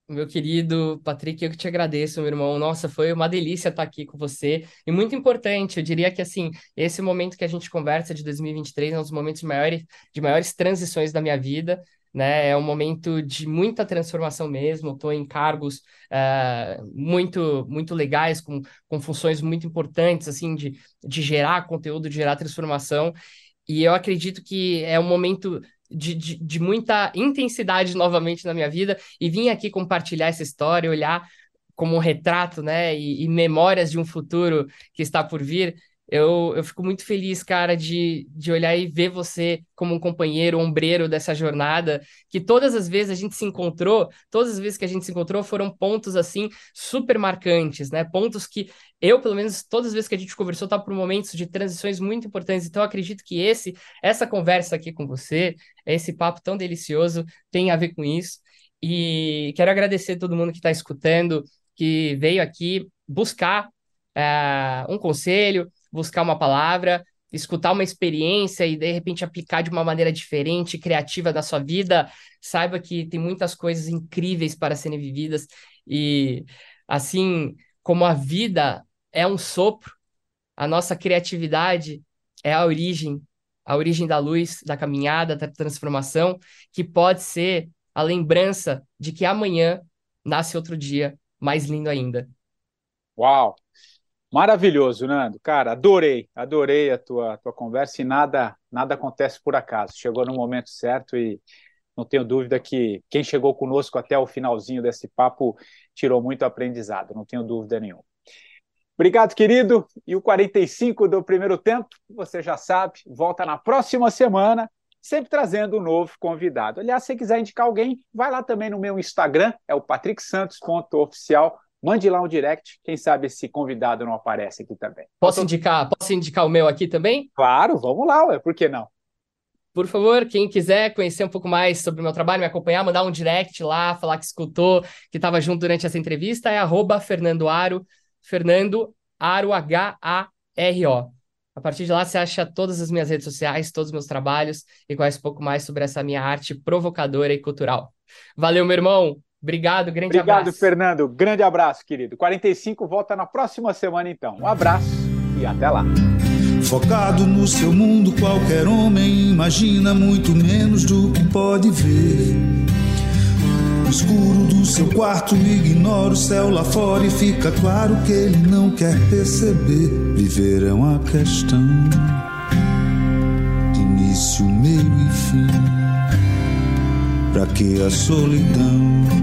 Meu querido Patrick, eu que te agradeço, meu irmão. Nossa, foi uma delícia estar aqui com você. E muito importante, eu diria que assim, esse momento que a gente conversa de 2023 é um dos momentos de maiores, de maiores transições da minha vida. Né? É um momento de muita transformação mesmo. Estou em cargos uh, muito muito legais, com, com funções muito importantes, assim, de, de gerar conteúdo, de gerar transformação. E eu acredito que é um momento de, de, de, muita intensidade novamente na minha vida e vim aqui compartilhar essa história, olhar como um retrato, né, e, e memórias de um futuro que está por vir. Eu, eu fico muito feliz, cara, de, de olhar e ver você como um companheiro, ombreiro dessa jornada, que todas as vezes a gente se encontrou, todas as vezes que a gente se encontrou foram pontos, assim, super marcantes, né? Pontos que eu, pelo menos, todas as vezes que a gente conversou, tá por momentos de transições muito importantes. Então, acredito que esse, essa conversa aqui com você, esse papo tão delicioso, tem a ver com isso. E quero agradecer a todo mundo que está escutando, que veio aqui buscar uh, um conselho, buscar uma palavra, escutar uma experiência e de repente aplicar de uma maneira diferente, criativa da sua vida, saiba que tem muitas coisas incríveis para serem vividas e assim como a vida é um sopro, a nossa criatividade é a origem, a origem da luz, da caminhada, da transformação, que pode ser a lembrança de que amanhã nasce outro dia mais lindo ainda. Uau! Maravilhoso, Nando. Cara, adorei, adorei a tua, tua conversa e nada, nada acontece por acaso. Chegou no momento certo e não tenho dúvida que quem chegou conosco até o finalzinho desse papo tirou muito aprendizado, não tenho dúvida nenhuma. Obrigado, querido. E o 45 do primeiro tempo, você já sabe, volta na próxima semana, sempre trazendo um novo convidado. Aliás, se quiser indicar alguém, vai lá também no meu Instagram, é o patricksantos.oficial mande lá um direct, quem sabe esse convidado não aparece aqui também. Posso indicar, posso indicar o meu aqui também? Claro, vamos lá, ué, por que não? Por favor, quem quiser conhecer um pouco mais sobre o meu trabalho, me acompanhar, mandar um direct lá, falar que escutou, que estava junto durante essa entrevista, é arroba Fernando Aro, Fernando Aro, H-A-R-O. A partir de lá você acha todas as minhas redes sociais, todos os meus trabalhos e conhece um pouco mais sobre essa minha arte provocadora e cultural. Valeu, meu irmão! Obrigado, grande Obrigado, abraço. Fernando. Grande abraço, querido. 45 volta na próxima semana, então. Um abraço e até lá. Focado no seu mundo, qualquer homem imagina muito menos do que pode ver. No escuro do seu quarto, ignora o céu lá fora e fica claro que ele não quer perceber. Viver é uma questão de início, meio e fim. Pra que a solidão